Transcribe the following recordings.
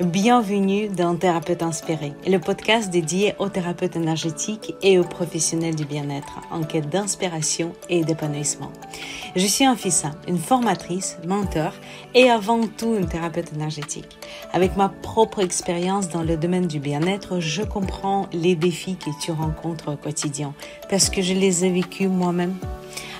Bienvenue dans Thérapeute Inspiré, le podcast dédié aux thérapeutes énergétiques et aux professionnels du bien-être en quête d'inspiration et d'épanouissement. Je suis Anfissa, une formatrice, mentor et avant tout une thérapeute énergétique. Avec ma propre expérience dans le domaine du bien-être, je comprends les défis que tu rencontres au quotidien parce que je les ai vécus moi-même.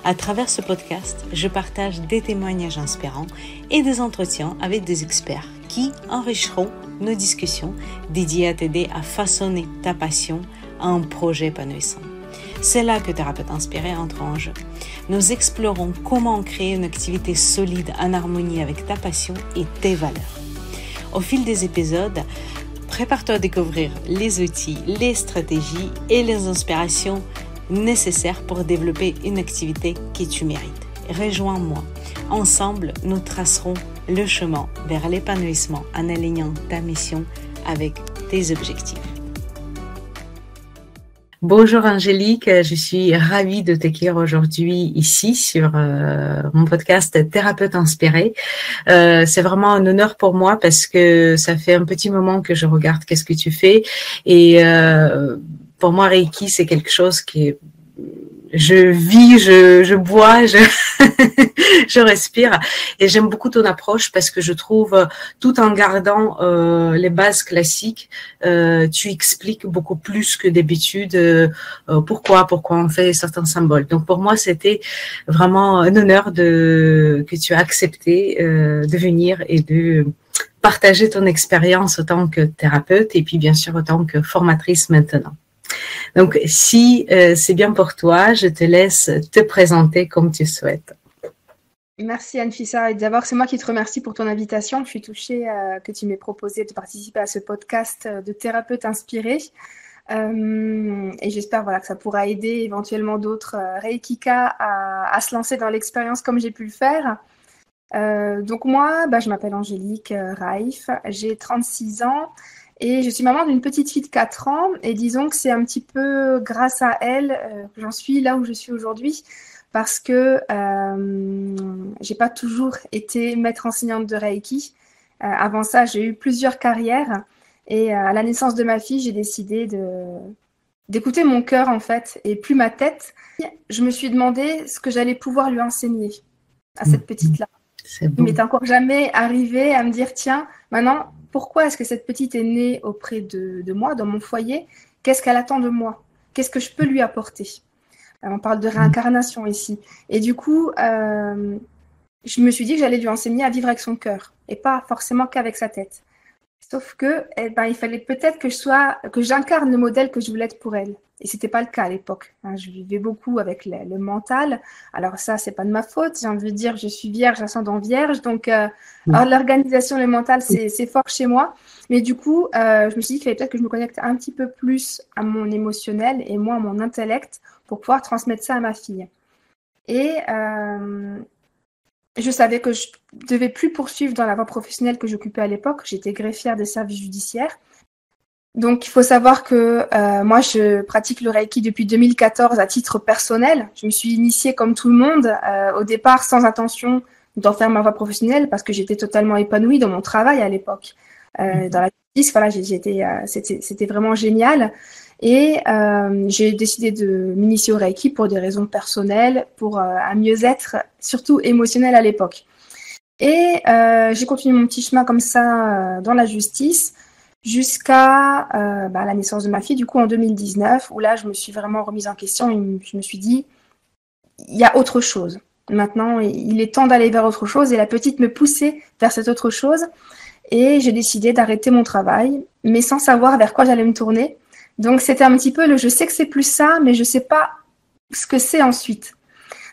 À travers ce podcast, je partage des témoignages inspirants et des entretiens avec des experts qui enrichiront nos discussions dédiées à t'aider à façonner ta passion à un projet épanouissant. C'est là que Thérapeute Inspiré entre en jeu. Nous explorons comment créer une activité solide en harmonie avec ta passion et tes valeurs. Au fil des épisodes, prépare-toi à découvrir les outils, les stratégies et les inspirations nécessaires pour développer une activité que tu mérites. Rejoins-moi. Ensemble, nous tracerons le chemin vers l'épanouissement en alignant ta mission avec tes objectifs. Bonjour Angélique, je suis ravie de t'accueillir aujourd'hui ici sur euh, mon podcast Thérapeute inspiré. Euh, c'est vraiment un honneur pour moi parce que ça fait un petit moment que je regarde qu'est-ce que tu fais et euh, pour moi Reiki c'est quelque chose qui est je vis, je, je bois, je, je respire. Et j'aime beaucoup ton approche parce que je trouve, tout en gardant euh, les bases classiques, euh, tu expliques beaucoup plus que d'habitude euh, pourquoi, pourquoi on fait certains symboles. Donc pour moi, c'était vraiment un honneur de que tu as accepté euh, de venir et de partager ton expérience en tant que thérapeute et puis bien sûr en tant que formatrice maintenant. Donc, si euh, c'est bien pour toi, je te laisse te présenter comme tu souhaites. Merci Anne-Fissa. D'abord, c'est moi qui te remercie pour ton invitation. Je suis touchée euh, que tu m'aies proposé de participer à ce podcast euh, de thérapeute inspiré. Et j'espère voilà, que ça pourra aider éventuellement d'autres Reikika à, se lancer dans l'expérience comme j'ai pu le faire. Donc moi, bah, je m'appelle Angélique Raif, j'ai 36 ans et je suis maman d'une petite fille de 4 ans. Et disons que c'est un petit peu grâce à elle euh, que j'en suis là où je suis aujourd'hui. Parce que euh, j'ai pas toujours été maître enseignante de Reiki. Euh, avant ça, j'ai eu plusieurs carrières. Et euh, à la naissance de ma fille, j'ai décidé de d'écouter mon cœur en fait et plus ma tête. Je me suis demandé ce que j'allais pouvoir lui enseigner à cette petite là. Il m'est encore jamais arrivé à me dire tiens maintenant pourquoi est-ce que cette petite est née auprès de, moi, dans mon foyer? Qu'est-ce qu'elle attend de moi? Qu'est-ce que je peux lui apporter? Euh, On parle de réincarnation ici. Et du coup, euh, je me suis dit que j'allais lui enseigner à vivre avec son cœur et pas forcément qu'avec sa tête. Sauf que, eh ben, il fallait peut-être que je sois, que j'incarne le modèle que je voulais être pour elle. Et c'était pas le cas à l'époque. Hein. Je vivais beaucoup avec le, le mental. Alors ça, c'est pas de ma faute. J'ai envie de dire, je suis vierge, ascendant vierge. Donc, euh, l'organisation, le mental, c'est fort chez moi. Mais du coup, euh, je me suis dit qu'il fallait peut-être que je me connecte un petit peu plus à mon émotionnel et moins à mon intellect pour pouvoir transmettre ça à ma fille. Et euh, je savais que je devais plus poursuivre dans la voie professionnelle que j'occupais à l'époque. J'étais greffière des services judiciaires. Donc, il faut savoir que euh, moi, je pratique le Reiki depuis 2014 à titre personnel. Je me suis initiée comme tout le monde, euh, au départ sans intention d'en faire ma voie professionnelle parce que j'étais totalement épanouie dans mon travail à l'époque. Euh, dans la justice, voilà, j'étais, euh, c'était, vraiment génial. Et euh, j'ai décidé de m'initier au Reiki pour des raisons personnelles, pour un mieux-être, surtout émotionnel à l'époque. Et j'ai continué mon petit chemin comme ça dans la justice jusqu'à euh, bah, la naissance de ma fille, du coup en 2019, où là je me suis vraiment remise en question et je me suis dit, il y a autre chose. Maintenant, il est temps d'aller vers autre chose et la petite me poussait vers cette autre chose. Et j'ai décidé d'arrêter mon travail, mais sans savoir vers quoi j'allais me tourner. Donc c'était un petit peu le je sais que c'est plus ça, mais je sais pas ce que c'est ensuite.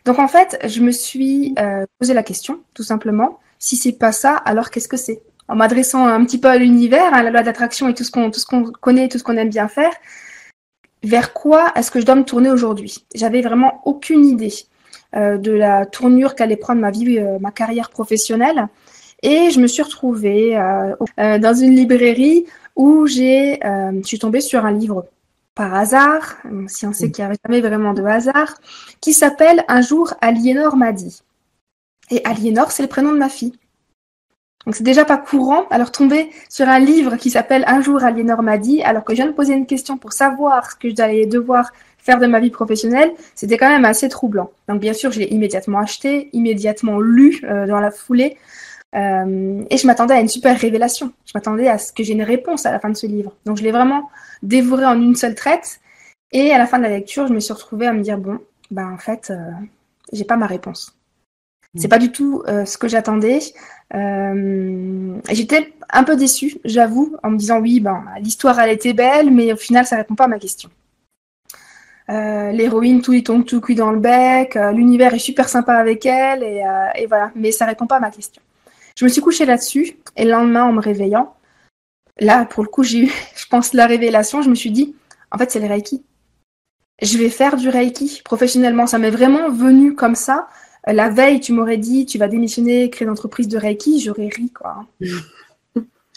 Donc en fait, je me suis euh, posé la question, tout simplement, si c'est pas ça, alors qu'est-ce que c'est? En m'adressant un petit peu à l'univers, à la loi d'attraction et tout ce qu'on tout ce qu'on connaît, tout ce qu'on aime bien faire, vers quoi est-ce que je dois me tourner aujourd'hui? J'avais vraiment aucune idée euh, de la tournure qu'allait prendre ma vie, euh, ma carrière professionnelle, et je me suis retrouvée euh, dans une librairie où j'ai, je suis tombée sur un livre par hasard, si on sait qu'il n'y avait jamais vraiment de hasard, qui s'appelle Un jour Aliénor m'a dit. Et Aliénor, c'est le prénom de ma fille. Donc c'est déjà pas courant. Alors tomber sur un livre qui s'appelle Un jour Aliénor m'a dit, alors que je viens de poser une question pour savoir ce que j'allais devoir faire de ma vie professionnelle, c'était quand même assez troublant. Donc bien sûr, je l'ai immédiatement acheté, immédiatement lu euh, dans la foulée, euh, et je m'attendais à une super révélation. Je m'attendais à ce que j'ai une réponse à la fin de ce livre. Donc je l'ai vraiment dévoré en une seule traite. Et à la fin de la lecture, je me suis retrouvée à me dire bon, ben en fait, euh, j'ai pas ma réponse. C'est pas du tout euh, ce que j'attendais. Euh, J'étais un peu déçue, j'avoue, en me disant oui, ben l'histoire elle était belle, mais au final ça répond pas à ma question. Euh, L'héroïne tout y tombe tout cuit dans le bec, l'univers est super sympa avec elle et, et, voilà, mais ça répond pas à ma question. Je me suis couchée là-dessus et le lendemain en me réveillant, là pour le coup j'ai eu, je pense la révélation, je me suis dit en fait c'est le Reiki. Je vais faire du Reiki professionnellement, ça m'est vraiment venu comme ça la veille, tu m'aurais dit, tu vas démissionner, créer une entreprise de Reiki, j'aurais ri, quoi.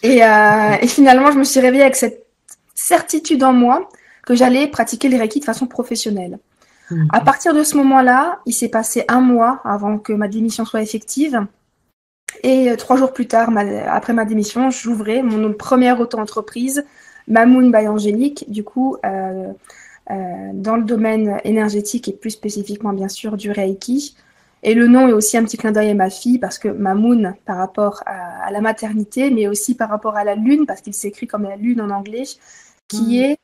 et, euh, et, finalement, je me suis réveillée avec cette certitude en moi que j'allais pratiquer le Reiki de façon professionnelle. Mmh. À partir de ce moment-là, il s'est passé un mois avant que ma démission soit effective. Et trois jours plus tard, ma, après ma démission, j'ouvrais mon première auto-entreprise, Mamoun by Angélique, du coup, euh, euh, dans le domaine énergétique et plus spécifiquement, bien sûr, du Reiki. Et le nom est aussi un petit clin d'œil à ma fille parce que Mamoun par rapport à, à, la maternité, mais aussi par rapport à la lune, parce qu'il s'écrit comme la lune en anglais, qui mmh. est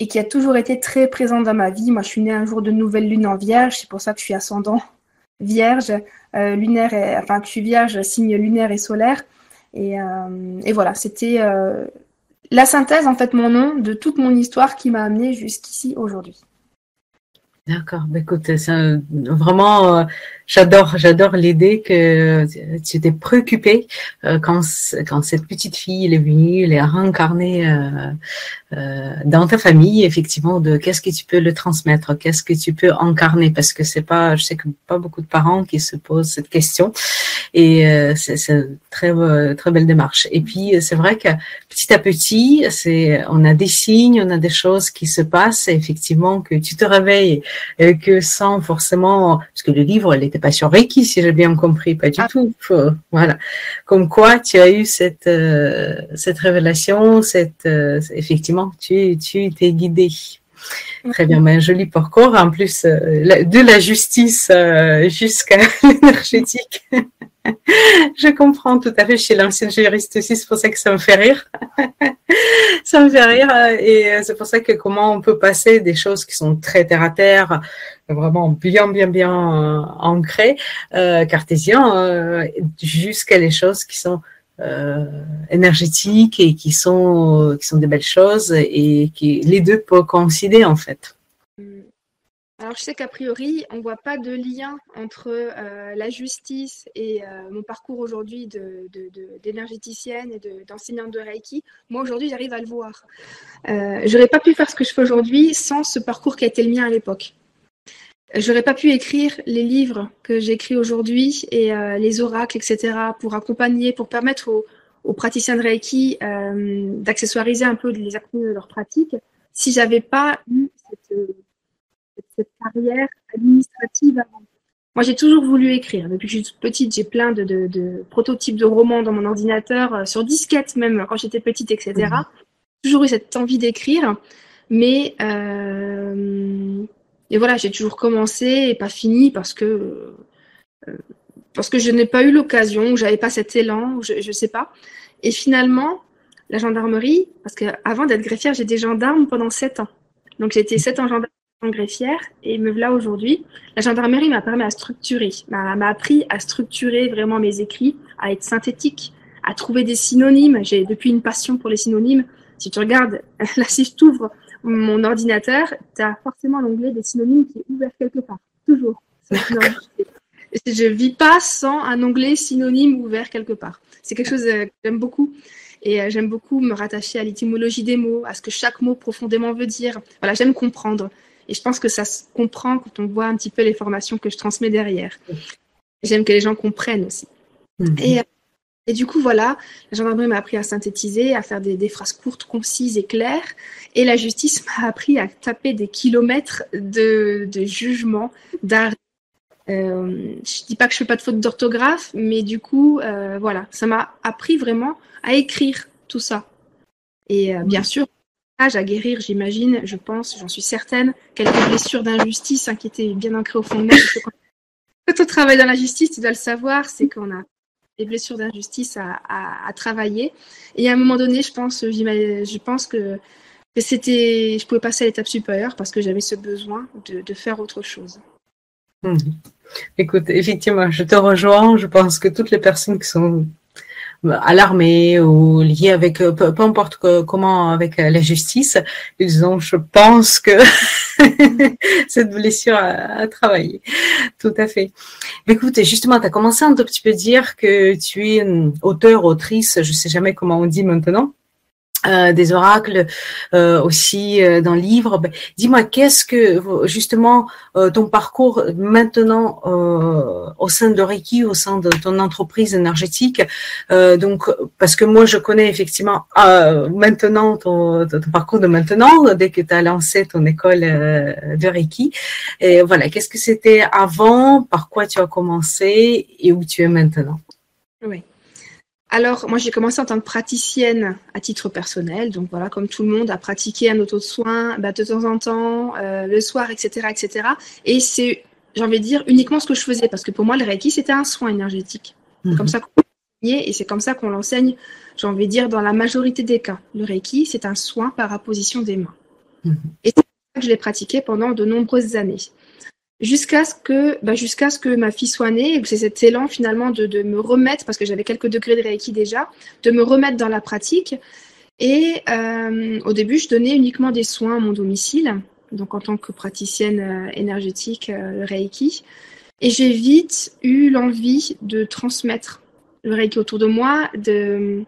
et qui a toujours été très présente dans ma vie. Moi, je suis née un jour de nouvelle lune en vierge, c'est pour ça que je suis ascendant vierge, euh, lunaire, et, enfin que je suis vierge, signe lunaire et solaire. Et, euh, et voilà, c'était euh, la synthèse, en fait, mon nom de toute mon histoire qui m'a amenée jusqu'ici aujourd'hui. D'accord, bah, écoute, c'est vraiment, euh, j'adore, j'adore l'idée que tu étais préoccupée euh, quand, quand cette petite fille elle est venue, elle est réincarnée euh, euh, dans ta famille, effectivement, de qu'est-ce que tu peux le transmettre, qu'est-ce que tu peux incarner, parce que c'est pas, je sais que pas beaucoup de parents qui se posent cette question, et euh, c'est très très belle démarche. Et puis c'est vrai que petit à petit, c'est, on a des signes, on a des choses qui se passent, et effectivement que tu te réveilles et que sans forcément, parce que le livre, elle n'était pas sur Reiki, si j'ai bien compris, pas du ah. tout. Voilà, comme quoi tu as eu cette cette révélation, cette effectivement tu, tu t'es guidé. Très bien, ben, joli parcours. En plus, euh, de la justice euh, jusqu'à l'énergétique. je comprends tout à fait. Je suis l'ancienne juriste aussi, c'est pour ça que ça me fait rire. ça me fait rire. Et euh, c'est pour ça que comment on peut passer des choses qui sont très terre à terre, vraiment bien, bien, bien ancrées, cartésien, jusqu'à les choses qui sont euh, énergétiques et qui sont, qui sont des belles choses et qui les deux peuvent coïncider en fait. Alors je sais qu'a priori, on ne voit pas de lien entre euh, la justice et euh, mon parcours aujourd'hui d'énergéticienne de, de, et d'enseignante de, Reiki. Moi aujourd'hui, j'arrive à le voir. Euh, J'aurais pas pu faire ce que je fais aujourd'hui sans ce parcours qui a été le mien à l'époque. J'aurais pas pu écrire les livres que j'écris aujourd'hui et euh, les oracles, etc., pour accompagner, pour permettre aux, praticiens de Reiki d'accessoiriser un peu les actions de leur pratique, si j'avais pas eu cette, cette, carrière administrative avant. Moi, j'ai toujours voulu écrire. Depuis que je suis petite, j'ai plein de, de, de, prototypes de romans dans mon ordinateur, euh, sur disquette même, quand j'étais petite, etc. Mmh. Toujours eu cette envie d'écrire, mais euh, et voilà, j'ai toujours commencé et pas fini parce que euh, parce que je n'ai pas eu l'occasion, j'avais pas cet élan, je ne sais pas. Et finalement, la gendarmerie, parce qu'avant d'être greffière, j'étais gendarme pendant sept ans. Donc j'ai été sept ans gendarme greffière et me voilà aujourd'hui. La gendarmerie m'a permis à structurer, m'a appris à structurer vraiment mes écrits, à être synthétique, à trouver des synonymes. J'ai depuis une passion pour les synonymes. Si tu regardes, là si je t'ouvre mon ordinateur, tu as forcément l'onglet des synonymes qui est ouvert quelque part. Toujours. Je vis pas sans un onglet synonyme ouvert quelque part. C'est quelque chose euh, que j'aime beaucoup. Et euh, j'aime beaucoup me rattacher à l'étymologie des mots, à ce que chaque mot profondément veut dire. Voilà, j'aime comprendre. Et je pense que ça se comprend quand on voit un petit peu les formations que je transmets derrière. J'aime que les gens comprennent aussi. Mhm. Et et du coup, voilà, la gendarmerie m'a appris à synthétiser, à faire des, phrases courtes, concises et claires. Et la justice m'a appris à taper des kilomètres de, de jugement, d'arrêt, Euh, je dis pas que je fais pas de faute d'orthographe, mais du coup, euh, voilà, ça m'a appris vraiment à écrire tout ça. Et euh, bien sûr, à guérir, j'imagine, je pense, j'en suis certaine, quelques blessures d'injustice hein, qui étaient bien ancrées au fond de moi. Quand on travaille dans la justice, tu dois le savoir, c'est qu'on a des blessures d'injustice à, travailler. Et à un moment donné, je pense, je pense que, c'était, je pouvais passer à l'étape supérieure parce que j'avais ce besoin de, faire autre chose. Mmh. Écoute, effectivement, je te rejoins. Je pense que toutes les personnes qui sont à l'armée ou liées avec euh, peu, importe comment avec euh, la justice, ils je pense que cette blessure à, travailler. Tout à fait. Écoute, justement, tu as commencé un tout petit peu dire que tu es auteur, autrice, je sais jamais comment on dit maintenant. Euh, des oracles euh, aussi euh, dans le livre. Ben, dis-moi, qu'est-ce que justement ton parcours maintenant au sein de Reiki, au sein de ton entreprise énergétique? Donc, parce que moi, je connais effectivement maintenant ton, ton, parcours de maintenant, dès que tu as lancé ton école de Reiki. Et voilà, qu'est-ce que c'était avant, par quoi tu as commencé? Et où tu es maintenant? Oui. Alors, moi, j'ai commencé en tant que praticienne à titre personnel. Donc, voilà, comme tout le monde, à pratiquer un auto-soin bah, de temps en temps, euh, le soir, etc., etc. Et c'est, j'ai envie de dire, uniquement ce que je faisais. Parce que pour moi, le Reiki, c'était un soin énergétique. C'est comme mhm. ça qu'on et c'est comme ça qu'on l'enseigne, j'ai envie de dire, dans la majorité des cas. Le Reiki, c'est un soin par apposition des mains. Mhm. Et c'est ça que je l'ai pratiqué pendant de nombreuses années jusqu'à ce que bah, jusqu'à ce que ma fille soit née c'est cet élan finalement de, me remettre parce que j'avais quelques degrés de reiki déjà de me remettre dans la pratique. Et euh, au début je donnais uniquement des soins à mon domicile donc en tant que praticienne euh, énergétique euh, le reiki. Et j'ai vite eu l'envie de transmettre le reiki autour de moi de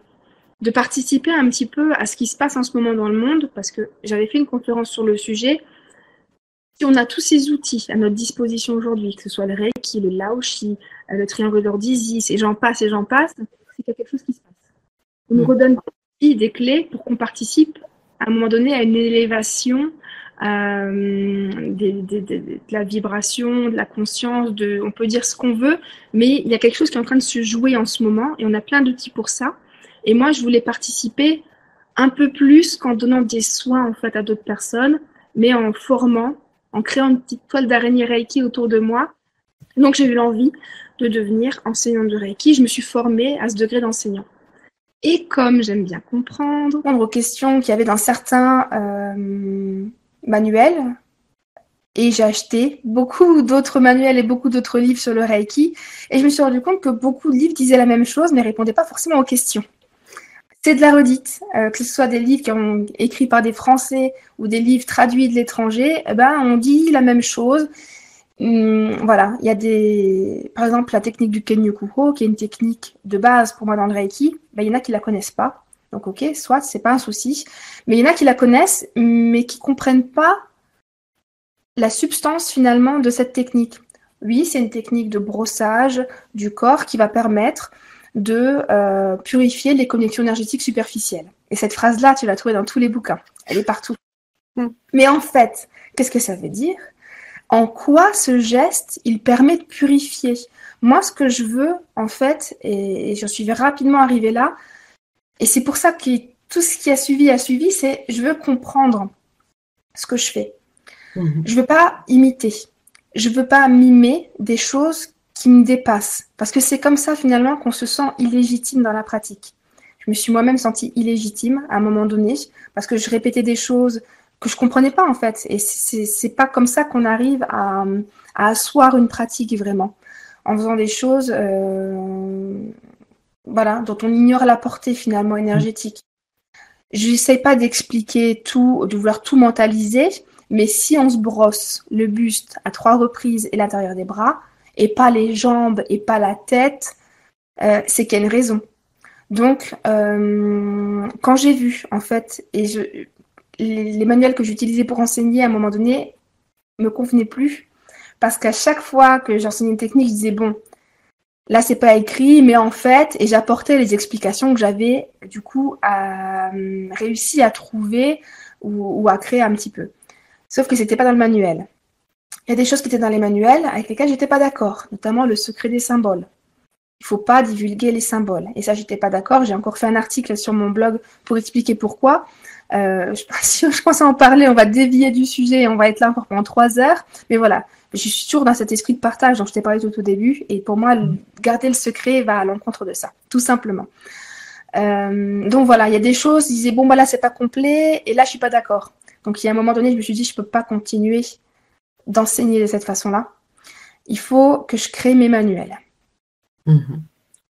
de participer un petit peu à ce qui se passe en ce moment dans le monde parce que j'avais fait une conférence sur le sujet si on a tous ces outils à notre disposition aujourd'hui, que ce soit le Reiki, le Laoshi, euh, le triangle d'Isis, et j'en passe et j'en passe, c'est qu'il y a quelque chose qui se passe. On nous mm. redonne des clés pour qu'on participe à un moment donné à une élévation euh, de la vibration, de la conscience, de, on peut dire ce qu'on veut, mais il y a quelque chose qui est en train de se jouer en ce moment et on a plein d'outils pour ça. Et moi, je voulais participer un peu plus qu'en donnant des soins en fait à d'autres personnes, mais en formant en créant une petite toile d'araignée Reiki autour de moi. Donc j'ai eu l'envie de devenir enseignante de Reiki. Je me suis formée à ce degré d'enseignant. Et comme j'aime bien comprendre, répondre aux questions qu'il y avait dans certains euh, manuels, et j'ai acheté beaucoup d'autres manuels et beaucoup d'autres livres sur le Reiki, et je me suis rendu compte que beaucoup de livres disaient la même chose, mais répondaient pas forcément aux questions c'est de la redite, euh, que ce soit des livres qui ont écrits par des Français ou des livres traduits de l'étranger, eh ben, on dit la même chose. Hum, voilà, il y a des, par exemple, la technique du Kenyukuho, qui est une technique de base pour moi dans le Reiki, ben, il y en a qui la connaissent pas. Donc, ok, soit c'est pas un souci, mais il y en a qui la connaissent, mais qui comprennent pas la substance finalement de cette technique. Oui, c'est une technique de brossage du corps qui va permettre de euh, purifier les connexions énergétiques superficielles. Et cette phrase-là, tu l'as trouvée dans tous les bouquins. Elle est partout. Hmm. Mais en fait, qu'est-ce que ça veut dire? En quoi ce geste, il permet de purifier? Moi, ce que je veux, en fait, et, je suis rapidement arrivée là, et c'est pour ça que tout ce qui a suivi a suivi, c'est je veux comprendre ce que je fais. Hmm. Je veux pas imiter. Je veux pas mimer des choses qui me dépasse. Parce que c'est comme ça finalement qu'on se sent illégitime dans la pratique. Je me suis moi-même sentie illégitime à un moment donné parce que je répétais des choses que je comprenais pas en fait. Et c'est pas comme ça qu'on arrive à, à, asseoir une pratique vraiment. En faisant des choses euh, voilà, dont on ignore la portée finalement énergétique. Je n'essaie pas d'expliquer tout, de vouloir tout mentaliser, mais si on se brosse le buste à trois reprises et l'intérieur des bras, et pas les jambes et pas la tête, euh, c'est qu'il y a une raison. Donc, euh, quand j'ai vu, en fait, et les, manuels que j'utilisais pour enseigner à un moment donné me convenaient plus, parce qu'à chaque fois que j'enseignais une technique, je disais, bon, là, c'est pas écrit, mais en fait, et j'apportais les explications que j'avais, du coup, euh, réussi à trouver ou, ou, à créer un petit peu. Sauf que c'était pas dans le manuel. Il y a des choses qui étaient dans les manuels avec lesquelles j'étais pas d'accord, notamment le secret des symboles. Il faut pas divulguer les symboles. Et ça, j'étais pas d'accord. J'ai encore fait un article sur mon blog pour expliquer pourquoi. Euh, je, pense, je pense en parler, on va dévier du sujet, on va être là encore pendant trois heures. Mais voilà, je suis toujours dans cet esprit de partage dont je t'ai parlé tout au début. Et pour moi, garder le secret va à l'encontre de ça, tout simplement. Euh, donc voilà, il y a des choses, ils disaient, bon, bah là, c'est pas complet, et là, je suis pas d'accord. Donc il y a un moment donné, je me suis dit, je peux pas continuer d'enseigner de cette façon-là. Il faut que je crée mes manuels. Mhm.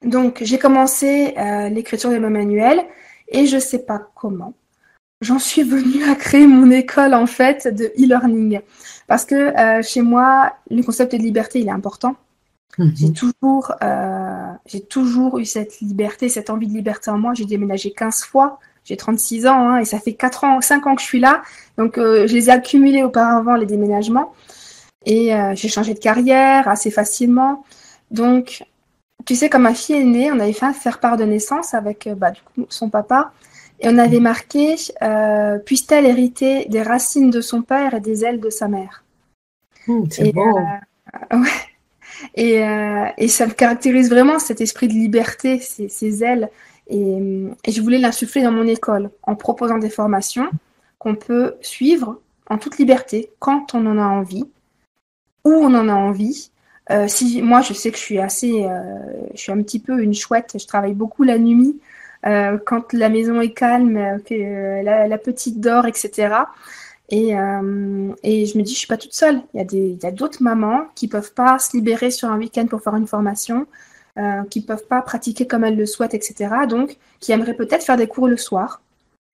Donc j'ai commencé euh, l'écriture de mes manuels, et je sais pas comment. J'en suis venue à créer mon école en fait de e-learning parce que euh, chez moi le concept de liberté il est important Mhm. J'ai toujours, euh, j'ai toujours eu cette liberté, cette envie de liberté en moi. J'ai déménagé 15 fois. J'ai 36 ans hein, et ça fait 4 ans, 5 ans que je suis là. Donc, euh, je les ai accumulés auparavant, les déménagements. Et euh, j'ai changé de carrière assez facilement. Donc, tu sais, quand ma fille est née, on avait fait un faire part de naissance avec bah, du coup, son papa. Et on avait marqué Puisse-t-elle hériter des racines de son père et des ailes de sa mère? Mmh, C'est beau. ouais. Euh, et, ça me caractérise vraiment cet esprit de liberté, ces, ailes. Et, je voulais l'insuffler dans mon école en proposant des formations qu'on peut suivre en toute liberté quand on en a envie, où on en a envie. Euh, si moi je sais que je suis assez, euh, je suis un petit peu une chouette, je travaille beaucoup la nuit quand la maison est calme, que la, petite dort, etc. Et, euh, et, je me dis, je suis pas toute seule. Il y a d'autres mamans qui peuvent pas se libérer sur un week-end pour faire une formation, euh, qui peuvent pas pratiquer comme elles le souhaitent, etc. Donc, qui aimeraient peut-être faire des cours le soir.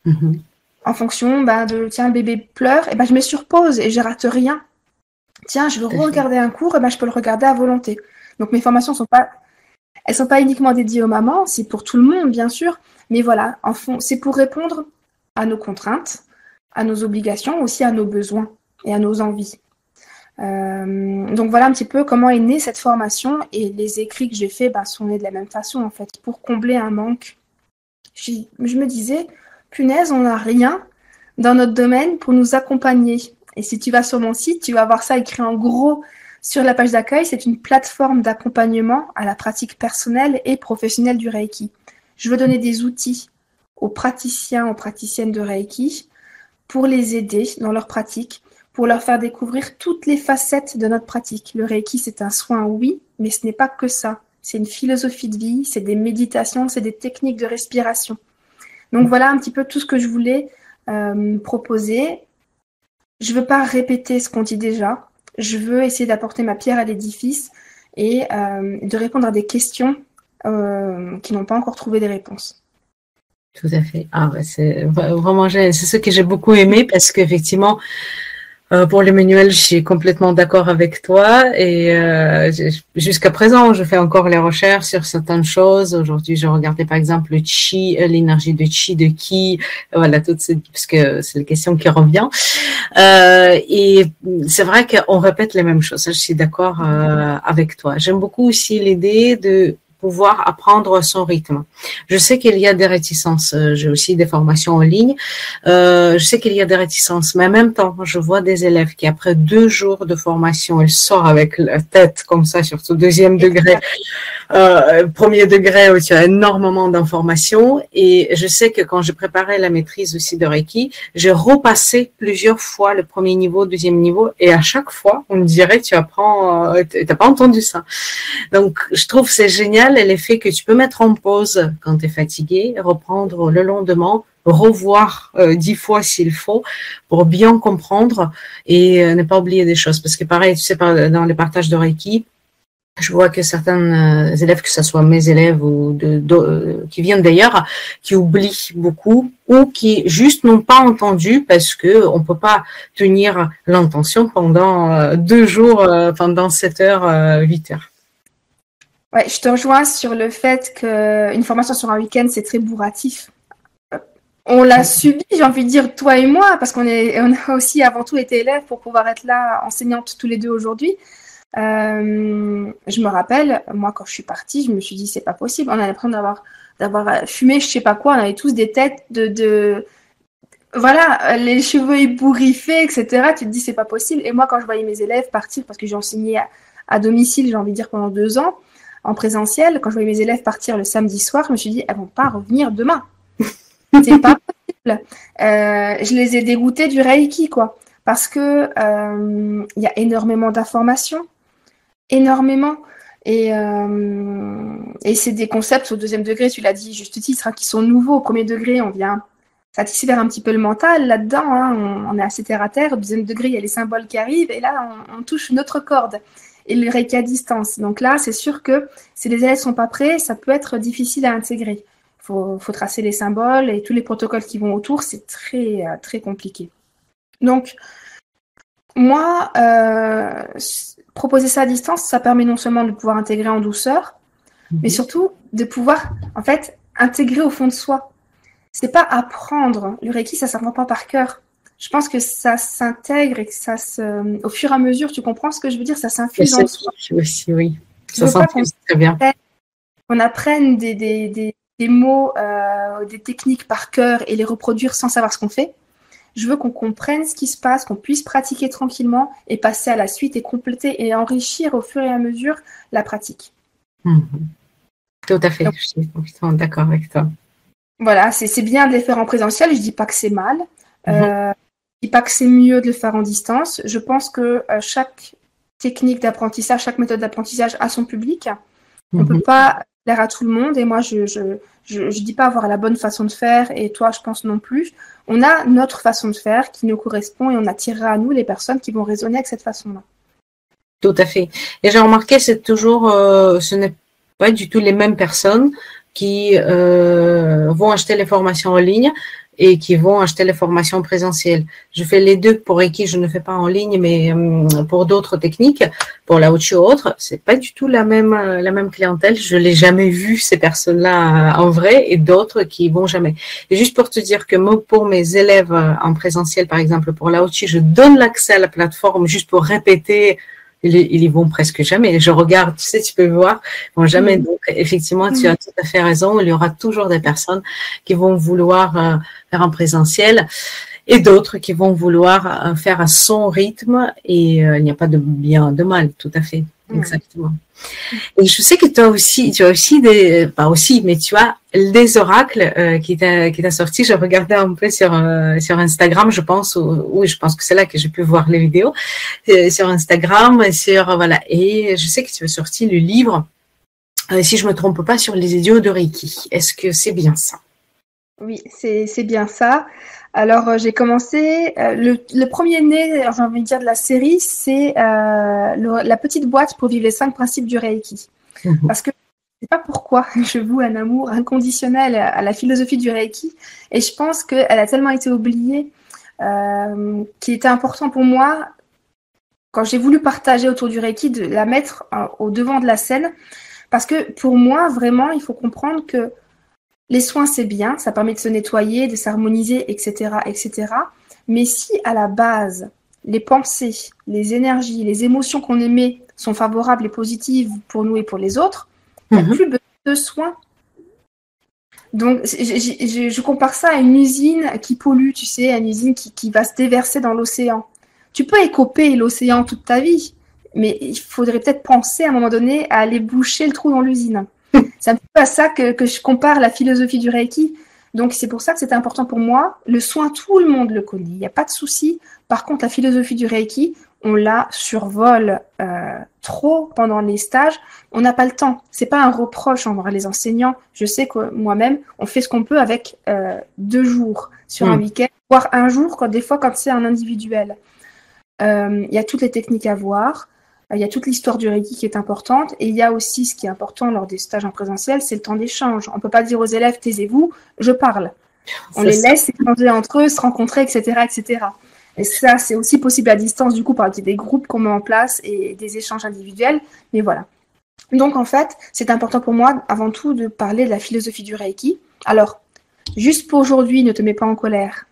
Mm-hmm. En fonction bah, de, tiens, le bébé pleure, et ben, je me surpose et je rate rien. Tiens, je veux regarder un cours, et ben, je peux le regarder à volonté. Donc, mes formations sont pas, elles sont pas uniquement dédiées aux mamans, c'est pour tout le monde, bien sûr. Mais voilà, en fond, c'est pour répondre à nos contraintes, à nos obligations, aussi à nos besoins et à nos envies. Euh, donc voilà un petit peu comment est née cette formation et les écrits que j'ai faits bah, sont nés de la même façon en fait, pour combler un manque. Je, me disais, punaise, on n'a rien dans notre domaine pour nous accompagner. Et si tu vas sur mon site, tu vas voir ça écrit en gros sur la page d'accueil. C'est une plateforme d'accompagnement à la pratique personnelle et professionnelle du Reiki. Je veux donner des outils aux praticiens, aux praticiennes de Reiki pour les aider dans leur pratique, pour leur faire découvrir toutes les facettes de notre pratique. Le Reiki, c'est un soin, oui, mais ce n'est pas que ça. C'est une philosophie de vie, c'est des méditations, c'est des techniques de respiration. Donc voilà un petit peu tout ce que je voulais euh, proposer. Je ne veux pas répéter ce qu'on dit déjà. Je veux essayer d'apporter ma pierre à l'édifice et euh, de répondre à des questions euh, qui n'ont pas encore trouvé des réponses. Tout à fait. Ah, c'est vraiment c'est ce que j'ai beaucoup aimé parce qu'effectivement, euh, pour les manuels, je suis complètement d'accord avec toi et euh, jusqu'à présent, je fais encore les recherches sur certaines choses. Aujourd'hui, je regardais par exemple le chi, euh, l'énergie de chi, de qui, voilà, toutes ces, parce que c'est la question qui revient. Euh, et c'est vrai qu'on répète les mêmes choses. Je suis d'accord euh, avec toi. J'aime beaucoup aussi l'idée de pouvoir apprendre son rythme. Je sais qu'il y a des réticences. Euh, j'ai aussi des formations en ligne. Euh, je sais qu'il y a des réticences, mais en même temps, je vois des élèves qui, après deux jours de formation, ils sortent avec la tête comme ça, surtout deuxième degré, euh, premier degré où il y a énormément d'informations. Et je sais que quand j'ai préparé la maîtrise aussi de Reiki, j'ai repassé plusieurs fois le premier niveau, deuxième niveau, et à chaque fois, on me dirait, tu apprends, euh, t'as pas entendu ça. Donc, je trouve c'est génial et l'effet que tu peux mettre en pause quand tu es fatigué, reprendre le lendemain, revoir euh, dix fois s'il faut pour bien comprendre et euh, ne pas oublier des choses. Parce que pareil, tu sais, dans les partages de Reiki, je vois que certains euh, élèves, que ce soit mes élèves ou qui viennent d'ailleurs, qui oublient beaucoup ou qui juste n'ont pas entendu parce que on peut pas tenir l'intention pendant deux jours, pendant sept heures, huit heures. Ouais, je te rejoins sur le fait qu'une formation sur un week-end, c'est très bourratif. On l'a subi, j'ai envie de dire, toi et moi, parce qu'on est, on a aussi avant tout été élèves pour pouvoir être là, enseignante tous les deux aujourd'hui. Euh, je me rappelle, moi, quand je suis partie, je me suis dit, c'est pas possible. On a l'impression d'avoir, d'avoir fumé, je sais pas quoi. On avait tous des têtes de, de voilà, les cheveux ébouriffés, etc. Tu te dis c'est pas possible. Et moi, quand je voyais mes élèves partir, parce que j'ai enseigné à, domicile, j'ai envie de dire pendant deux ans, en présentiel, quand je voyais mes élèves partir le samedi soir, je me suis dit elles vont pas revenir demain. c'est pas possible. Euh, je les ai dégoûtés du reiki, quoi, parce que euh, il y a énormément d'informations, énormément. Et, euh, et c'est des concepts au deuxième degré, tu l'as dit juste titre, hein, qui sont nouveaux. Au premier degré, on vient satisfaire un petit peu le mental là-dedans. Hein, on, est assez terre à terre. Au deuxième degré, il y a les symboles qui arrivent et là, on, touche une autre corde et le reiki à distance. Donc là, c'est sûr que si les élèves sont pas prêts, ça peut être difficile à intégrer. Il faut, faut, tracer les symboles et tous les protocoles qui vont autour. C'est très, très compliqué. Donc, moi, euh, proposer ça à distance, ça permet non seulement de pouvoir intégrer en douceur, mais mhm. surtout de pouvoir, en fait, intégrer au fond de soi c'est pas apprendre. Le Reiki, ça s'apprend pas par cœur. Je pense que ça s'intègre et que ça se, au fur et à mesure, tu comprends ce que je veux dire, ça s'infuse en soi. Aussi, oui. Ça s'infuse très bien. On apprenne des, des, des, des mots, euh, des techniques par cœur et les reproduire sans savoir ce qu'on fait? Je veux qu'on comprenne ce qui se passe, qu'on puisse pratiquer tranquillement et passer à la suite et compléter et enrichir au fur et à mesure la pratique. Mhm. Tout à fait, je suis complètement d'accord avec toi. Voilà, c'est bien de les faire en présentiel. Je dis pas que c'est mal. Mhm. Euh, dis pas que c'est mieux de le faire en distance. Je pense que euh, chaque technique d'apprentissage, chaque méthode d'apprentissage a son public. On ne peut mhm. pas plaire à tout le monde. Et moi, je je, je, dis pas avoir la bonne façon de faire. Et toi, je pense non plus. On a notre façon de faire qui nous correspond et on attirera à nous les personnes qui vont raisonner avec cette façon-là. Tout à fait. Et j'ai remarqué, c'est toujours, euh, ce n'est pas du tout les mêmes personnes qui euh, vont acheter les formations en ligne et qui vont acheter les formations présentielles. Je fais les deux pour qui je ne fais pas en ligne, mais euh, pour d'autres techniques, pour la ou autre, c'est pas du tout la même euh, la même clientèle. Je l'ai jamais vu ces personnes-là en vrai et d'autres qui vont jamais. Et juste pour te dire que pour mes élèves en présentiel, par exemple pour la je donne l'accès à la plateforme juste pour répéter ils, ils y vont presque jamais. Je regarde, tu sais, tu peux voir, ils vont jamais. Mm. Donc, effectivement, tu as mm. tout à fait raison. Il y aura toujours des personnes qui vont vouloir euh, faire en présentiel et d'autres qui vont vouloir euh, faire à son rythme et euh, il n'y a pas de bien, de mal, tout à fait. Exactement. Et je sais que toi aussi, tu as aussi des, pas aussi, mais tu as des oracles euh, qui t'a qui t'a sorti. Je regardais un peu sur euh, sur Instagram, je pense, oui, je pense que c'est là que j'ai pu voir les vidéos euh, sur Instagram, sur voilà. Et je sais que tu as sorti le livre, si je me trompe pas, sur les idiots de Reiki. Est-ce que c'est bien ça? Oui, c'est c'est bien ça. Alors, euh, j'ai commencé. Euh, le, premier né, j'ai envie de dire, de la série, c'est euh, la petite boîte pour vivre les cinq principes du Reiki. Mhm. Parce que je ne sais pas pourquoi je voue un amour inconditionnel à la philosophie du Reiki. Et je pense qu'elle a tellement été oubliée qu'il était important pour moi, quand j'ai voulu partager autour du Reiki, de la mettre au devant de la scène. Parce que pour moi, vraiment, il faut comprendre que les soins, c'est bien, ça permet de se nettoyer, de s'harmoniser, etc., etc. Mais si à la base, les pensées, les énergies, les émotions qu'on émet sont favorables et positives pour nous et pour les autres, il n'y a mhm. plus besoin de soins. Donc, je, compare ça à une usine qui pollue, tu sais, à une usine qui, qui va se déverser dans l'océan. Tu peux écoper l'océan toute ta vie, mais il faudrait peut-être penser à un moment donné à aller boucher le trou dans l'usine. C'est un peu à ça que, que, je compare la philosophie du Reiki. Donc c'est pour ça que c'était important pour moi. Le soin, tout le monde le connaît, il n'y a pas de souci. Par contre, la philosophie du Reiki, on la survole euh, trop pendant les stages. On n'a pas le temps. C'est pas un reproche envers les enseignants. Je sais que moi-même, on fait ce qu'on peut avec euh, deux jours sur un hmm. week-end, voire un jour, quand, des fois quand c'est un individuel. Euh, il y a toutes les techniques à voir. Euh, il y a toute l'histoire du Reiki qui est importante et il y a aussi ce qui est important lors des stages en présentiel, c'est le temps d'échange. On ne peut pas dire aux élèves taisez-vous, je parle. On les laisse échanger entre eux, se rencontrer, etc., etc. Et ça, c'est aussi possible à distance, du coup, par des groupes qu'on met en place et des échanges individuels. Mais voilà. Donc, en fait, c'est important pour moi, avant tout, de parler de la philosophie du Reiki. Alors, juste pour aujourd'hui, ne te mets pas en colère.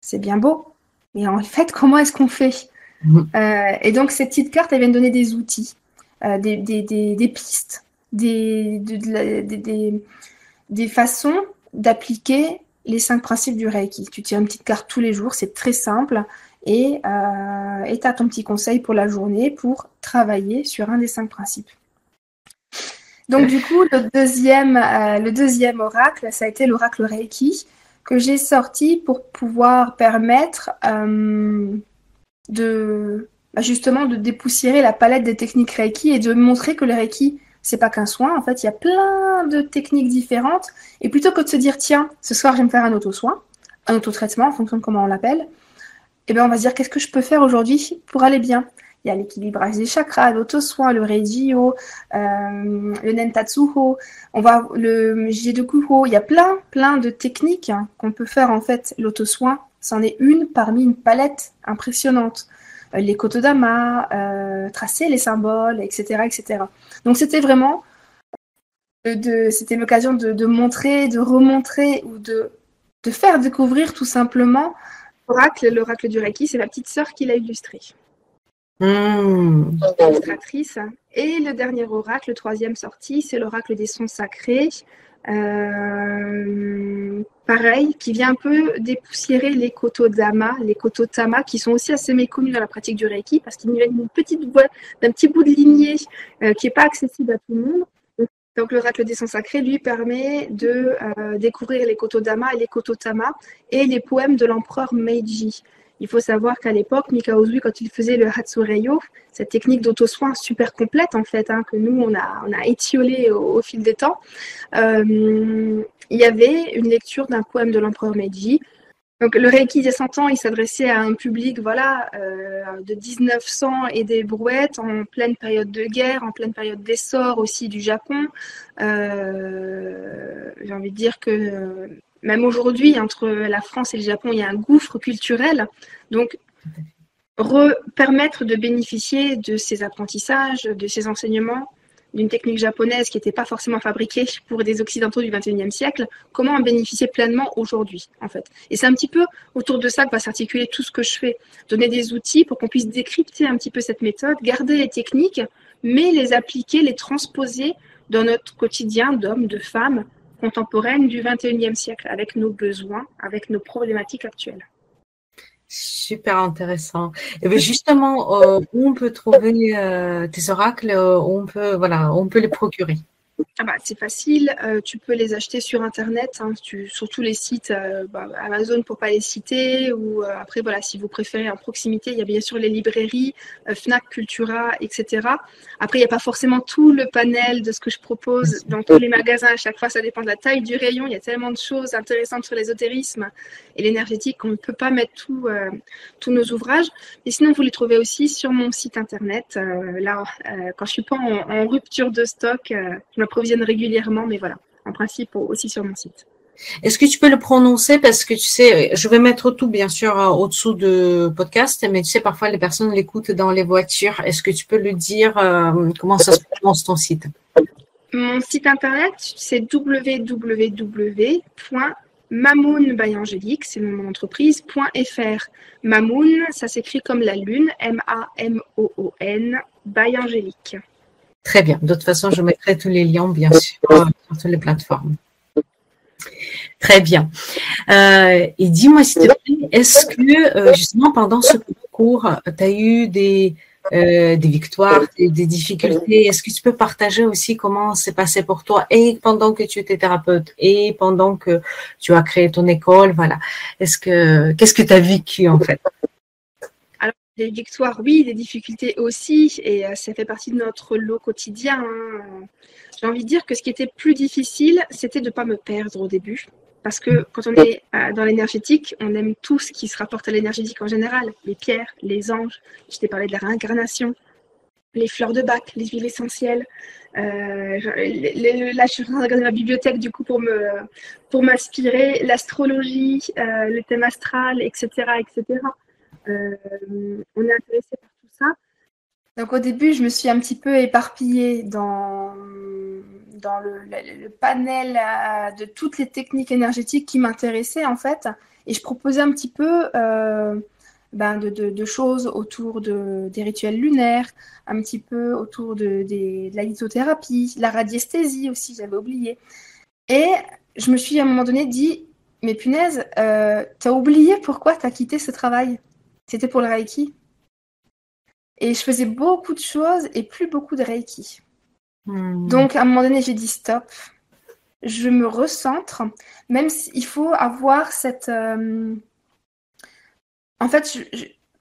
C'est bien beau. Mais en fait, comment est-ce qu'on fait? Euh, et donc, ces petites cartes, elles viennent donner des outils, euh, des, pistes, des, façons d'appliquer les cinq principes du Reiki. Tu tiens une petite carte tous les jours, c'est très simple. Et euh, tu as ton petit conseil pour la journée pour travailler sur un des cinq principes. Donc du coup, le deuxième, euh, le deuxième oracle, ça a été l'oracle Reiki que j'ai sorti pour pouvoir permettre de bah, justement de dépoussiérer la palette des techniques Reiki et de montrer que le Reiki c'est pas qu'un soin. En fait, il y a plein de techniques différentes. Et plutôt que de se dire, tiens, ce soir, je vais me faire un auto-soin, un auto-traitement, en fonction de comment on l'appelle, eh bien, on va se dire, qu'est-ce que je peux faire aujourd'hui pour aller bien? Il y a l'équilibrage des chakras, l'auto-soin, le Reijio, euh, le Nentatsuho, on va le Jidokuho. Il y a plein, plein de techniques hein, qu'on peut faire en fait. L'auto-soin, c'en est une parmi une palette impressionnante. Euh, les kotodama, euh, tracer les symboles, etc., etc. Donc c'était vraiment de, c'était l'occasion de, montrer, de remontrer ou de, de faire découvrir tout simplement l'oracle, l'oracle du Reiki. C'est la petite sœur qui l'a illustré. Mmh. Illustratrice. Et le dernier oracle, le troisième sorti, c'est l'oracle des sons sacrés. Euh, pareil, qui vient un peu dépoussiérer les kotodama, les kototama, qui sont aussi assez méconnus dans la pratique du Reiki, parce qu'il y a une petite d'un petit bout de lignée euh, qui n'est pas accessible à tout le monde. Donc l'oracle des sons sacrés lui permet de euh, découvrir les kotodama et les kototama et les poèmes de l'empereur Meiji. Il faut savoir qu'à l'époque, Mikao quand il faisait le Hatsureyo, cette technique d'auto-soin super complète en fait, hein, que nous on a, on a étiolé au, fil des temps, euh, il y avait une lecture d'un poème de l'empereur Meiji. Donc le Reiki des 100 ans, il s'adressait à un public voilà euh, de 1900 et des brouettes en pleine période de guerre, en pleine période d'essor aussi du Japon. Euh, j'ai envie de dire que même aujourd'hui, entre la France et le Japon, il y a un gouffre culturel. Donc, permettre de bénéficier de ces apprentissages, de ces enseignements, d'une technique japonaise qui n'était pas forcément fabriquée pour des occidentaux du XXIe siècle, comment en bénéficier pleinement aujourd'hui, en fait? Et c'est un petit peu autour de ça que va s'articuler tout ce que je fais, donner des outils pour qu'on puisse décrypter un petit peu cette méthode, garder les techniques, mais les appliquer, les transposer dans notre quotidien d'hommes, de femmes, contemporaine du 21e siècle, avec nos besoins, avec nos problématiques actuelles. Super intéressant. Et bien justement, euh, où on peut trouver euh, tes oracles, euh, on peut, voilà, on peut les procurer? Ah bah, c'est facile, euh, tu peux les acheter sur internet, hein, sur tous les sites euh, bah, Amazon pour pas les citer, ou euh, après voilà, si vous préférez en proximité, il y a bien sûr les librairies, Fnac, Cultura, etc. Après, il n'y a pas forcément tout le panel de ce que je propose dans tous les magasins à chaque fois, ça dépend de la taille du rayon, il y a tellement de choses intéressantes sur l'ésotérisme et l'énergétique qu'on ne peut pas mettre tout, tous nos ouvrages. Mais sinon, vous les trouvez aussi sur mon site internet. là, quand je suis pas en, en rupture de stock, je m'approvisionne régulièrement, mais voilà, en principe aussi sur mon site. Est-ce que tu peux le prononcer? Parce que tu sais, je vais mettre tout bien sûr euh, au-dessous de podcast, mais tu sais parfois les personnes l'écoutent dans les voitures. Est-ce que tu peux le dire euh, comment ça se prononce ton site? Mon site internet c'est www.mamoun c'est mon entreprise .fr. Mamoun, ça s'écrit comme la lune, M-A-M-O-O-N, by Angélique. Très bien. De toute façon, je mettrai tous les liens, bien sûr, sur toutes les plateformes. Très bien. Euh, et dis-moi, s'il te plaît, est-ce que euh, justement pendant ce cours, tu as eu des, euh, des victoires, des, des difficultés? Est-ce que tu peux partager aussi comment c'est passé pour toi et pendant que tu étais thérapeute et pendant que tu as créé ton école? Voilà. Est-ce que qu'est-ce que tu as vécu en fait? Des victoires, oui, des difficultés aussi, et euh, ça fait partie de notre lot quotidien. Hein. J'ai envie de dire que ce qui était plus difficile, c'était de ne pas me perdre au début. Parce que quand on est euh, dans l'énergétique, on aime tout ce qui se rapporte à l'énergétique en général. Les pierres, les anges, je t'ai parlé de la réincarnation, les fleurs de bac, les huiles essentielles. Euh, là, je suis en train de regarder ma bibliothèque du coup pour me pour m'inspirer, l'astrologie, le thème astral, etc., etc. Euh, on est intéressé par tout ça. Donc au début, je me suis un petit peu éparpillée dans, dans le, panel euh, de toutes les techniques énergétiques qui m'intéressaient en fait. Et je proposais un petit peu euh, ben, de, choses autour de, des rituels lunaires, un petit peu autour de, la lithothérapie, la radiesthésie aussi, j'avais oublié. Et je me suis à un moment donné dit, mais punaise, t'as oublié pourquoi t'as quitté ce travail? C'était pour le Reiki. Et je faisais beaucoup de choses et plus beaucoup de Reiki. Hmm. Donc, à un moment donné, j'ai dit stop. Je me recentre, même s'il faut avoir cette. Euh, en fait,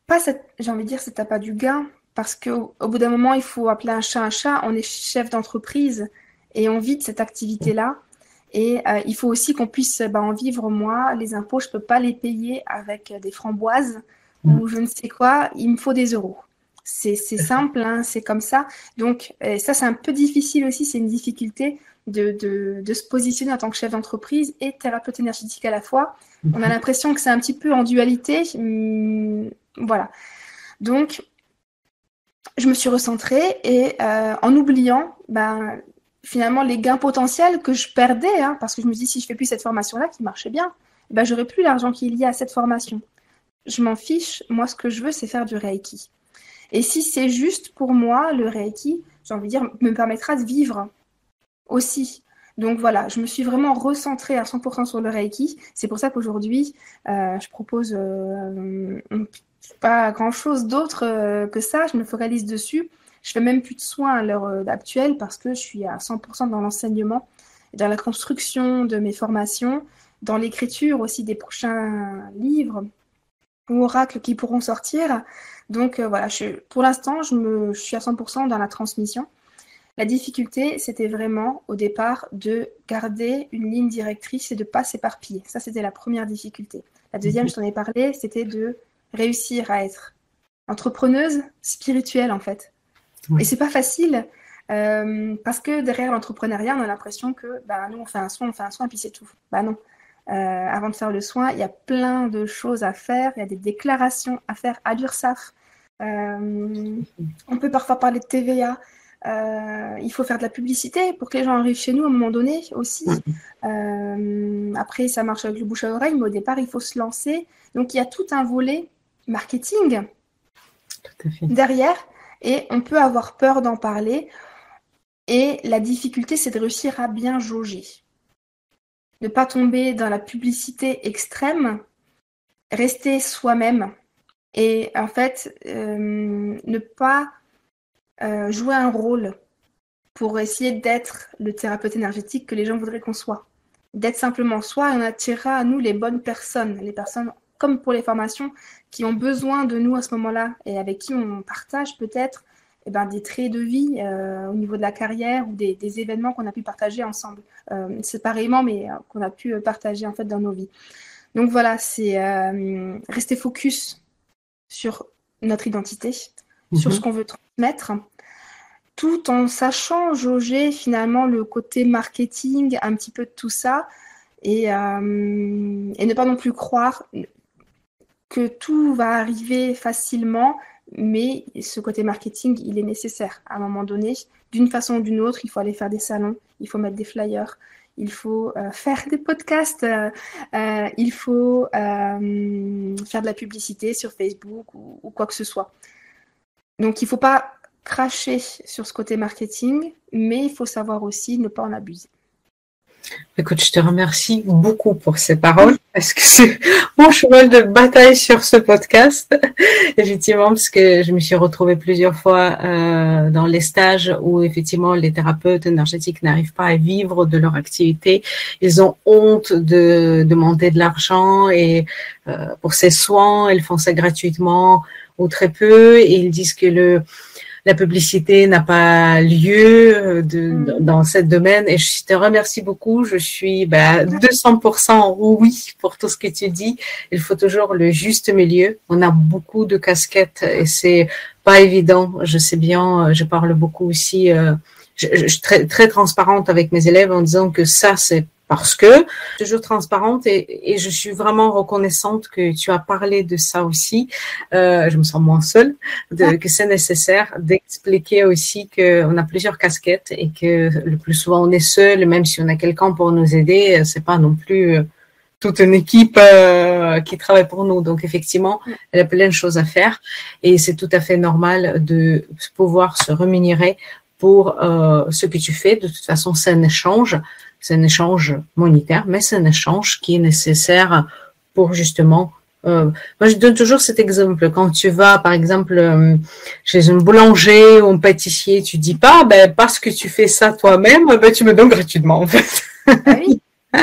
pas cette. J'ai envie de dire, c'est pas du gain, parce qu'au au bout d'un moment, il faut appeler un chat un chat. On est chef d'entreprise et on vit de cette activité-là. Et euh, il faut aussi qu'on puisse bah, en vivre. Moi, les impôts, je ne peux pas les payer avec des framboises. Ou je ne sais quoi. Il me faut des euros. C'est simple, hein, c'est comme ça. Donc, ça, c'est un peu difficile aussi. C'est une difficulté de, de, de, se positionner en tant que chef d'entreprise et thérapeute énergétique à la fois. On a mm-hmm. l'impression que c'est un petit peu en dualité. Hum, voilà. Donc, je me suis recentrée et euh, en oubliant ben, finalement les gains potentiels que je perdais, hein, parce que je me dis si je fais plus cette formation-là qui marchait bien, ben, j'aurais plus l'argent qui est lié à cette formation. Je m'en fiche, moi ce que je veux c'est faire du Reiki. Et si c'est juste pour moi, le Reiki, j'ai envie de dire, me permettra de vivre aussi. Donc voilà, je me suis vraiment recentrée à 100% sur le Reiki. C'est pour ça qu'aujourd'hui, euh, je propose euh, pas grand-chose d'autre euh, que ça. Je me focalise dessus. Je fais même plus de soins à l'heure actuelle parce que je suis à 100% dans l'enseignement, dans la construction de mes formations, dans l'écriture aussi des prochains livres ou oracles qui pourront sortir. Donc euh, voilà, je, pour l'instant, je, me, je suis à 100% dans la transmission. La difficulté, c'était vraiment au départ de garder une ligne directrice et de ne pas s'éparpiller. Ça, c'était la première difficulté. La deuxième, je t'en ai parlé, c'était de réussir à être entrepreneuse spirituelle en fait. Et c'est pas facile euh, parce que derrière l'entrepreneuriat, on a l'impression que bah, nous on fait un soin, on fait un soin, et puis c'est tout. Bah non. Euh, avant de faire le soin, il y a plein de choses à faire, il y a des déclarations à faire à l'URSSAF. Euh, on peut parfois parler de TVA. il faut faire de la publicité pour que les gens arrivent chez nous à un moment donné aussi. après, ça marche avec le bouche à oreille, mais au départ, il faut se lancer. Donc, il y a tout un volet marketing derrière et on peut avoir peur d'en parler. Et la difficulté, c'est de réussir à bien jauger. Ne pas tomber dans la publicité extrême, rester soi-même et en fait euh, ne pas euh, jouer un rôle pour essayer d'être le thérapeute énergétique que les gens voudraient qu'on soit. D'être simplement soi on attirera à nous les bonnes personnes, les personnes comme pour les formations, qui ont besoin de nous à ce moment-là et avec qui on partage peut-être eh ben, des traits de vie euh, au niveau de la carrière ou des, événements qu'on a pu partager ensemble, euh, séparément, mais euh, qu'on a pu partager en fait dans nos vies. Donc voilà, c'est rester focus sur notre identité, sur ce mhm. qu'on veut transmettre, tout en sachant jauger finalement le côté marketing, un petit peu de tout ça, et, et ne pas non plus croire que tout va arriver facilement, mais ce côté marketing, il est nécessaire à un moment donné. D'une façon ou d'une autre, il faut aller faire des salons, il faut mettre des flyers, il faut euh, faire des podcasts, euh, euh, il faut faire de la publicité sur Facebook ou, ou, quoi que ce soit. Donc il ne faut pas cracher sur ce côté marketing, mais il faut savoir aussi ne pas en abuser. Écoute, je te remercie beaucoup pour ces paroles parce que c'est mon cheval de bataille sur ce podcast. effectivement, parce que je me suis retrouvée plusieurs fois euh, dans les stages où effectivement les thérapeutes énergétiques n'arrivent pas à vivre de leur activité. Ils ont honte de demander de l'argent et euh, pour ces soins, ils font ça gratuitement ou très peu et ils disent que le la publicité n'a pas lieu euh, de, mm. dans ce domaine. Et je te remercie beaucoup. Je suis bah, 200% oui pour tout ce que tu dis. Il faut toujours le juste milieu. On a beaucoup de casquettes et c'est pas évident. Je sais bien, euh, je parle beaucoup aussi. Euh, je, je, suis très, très transparente avec mes élèves en disant que ça, c'est parce que toujours transparente et, et, je suis vraiment reconnaissante que tu as parlé de ça aussi. Euh, je me sens moins seule, de, que c'est nécessaire d'expliquer aussi qu'on a plusieurs casquettes et que le plus souvent on est seul, même si on a quelqu'un pour nous aider, c'est pas non plus euh, toute une équipe euh, qui travaille pour nous. Donc effectivement, elle a plein de choses à faire et c'est tout à fait normal de pouvoir se rémunérer pour euh, ce que tu fais. De toute façon, c'est un échange c'est un échange monétaire, mais c'est un échange qui est nécessaire pour justement euh, moi, je donne toujours cet exemple. Quand tu vas, par exemple, euh, chez un boulanger ou un pâtissier, tu dis pas, ben, parce que tu fais ça toi-même, ben, tu me donnes gratuitement, en fait. Ah oui.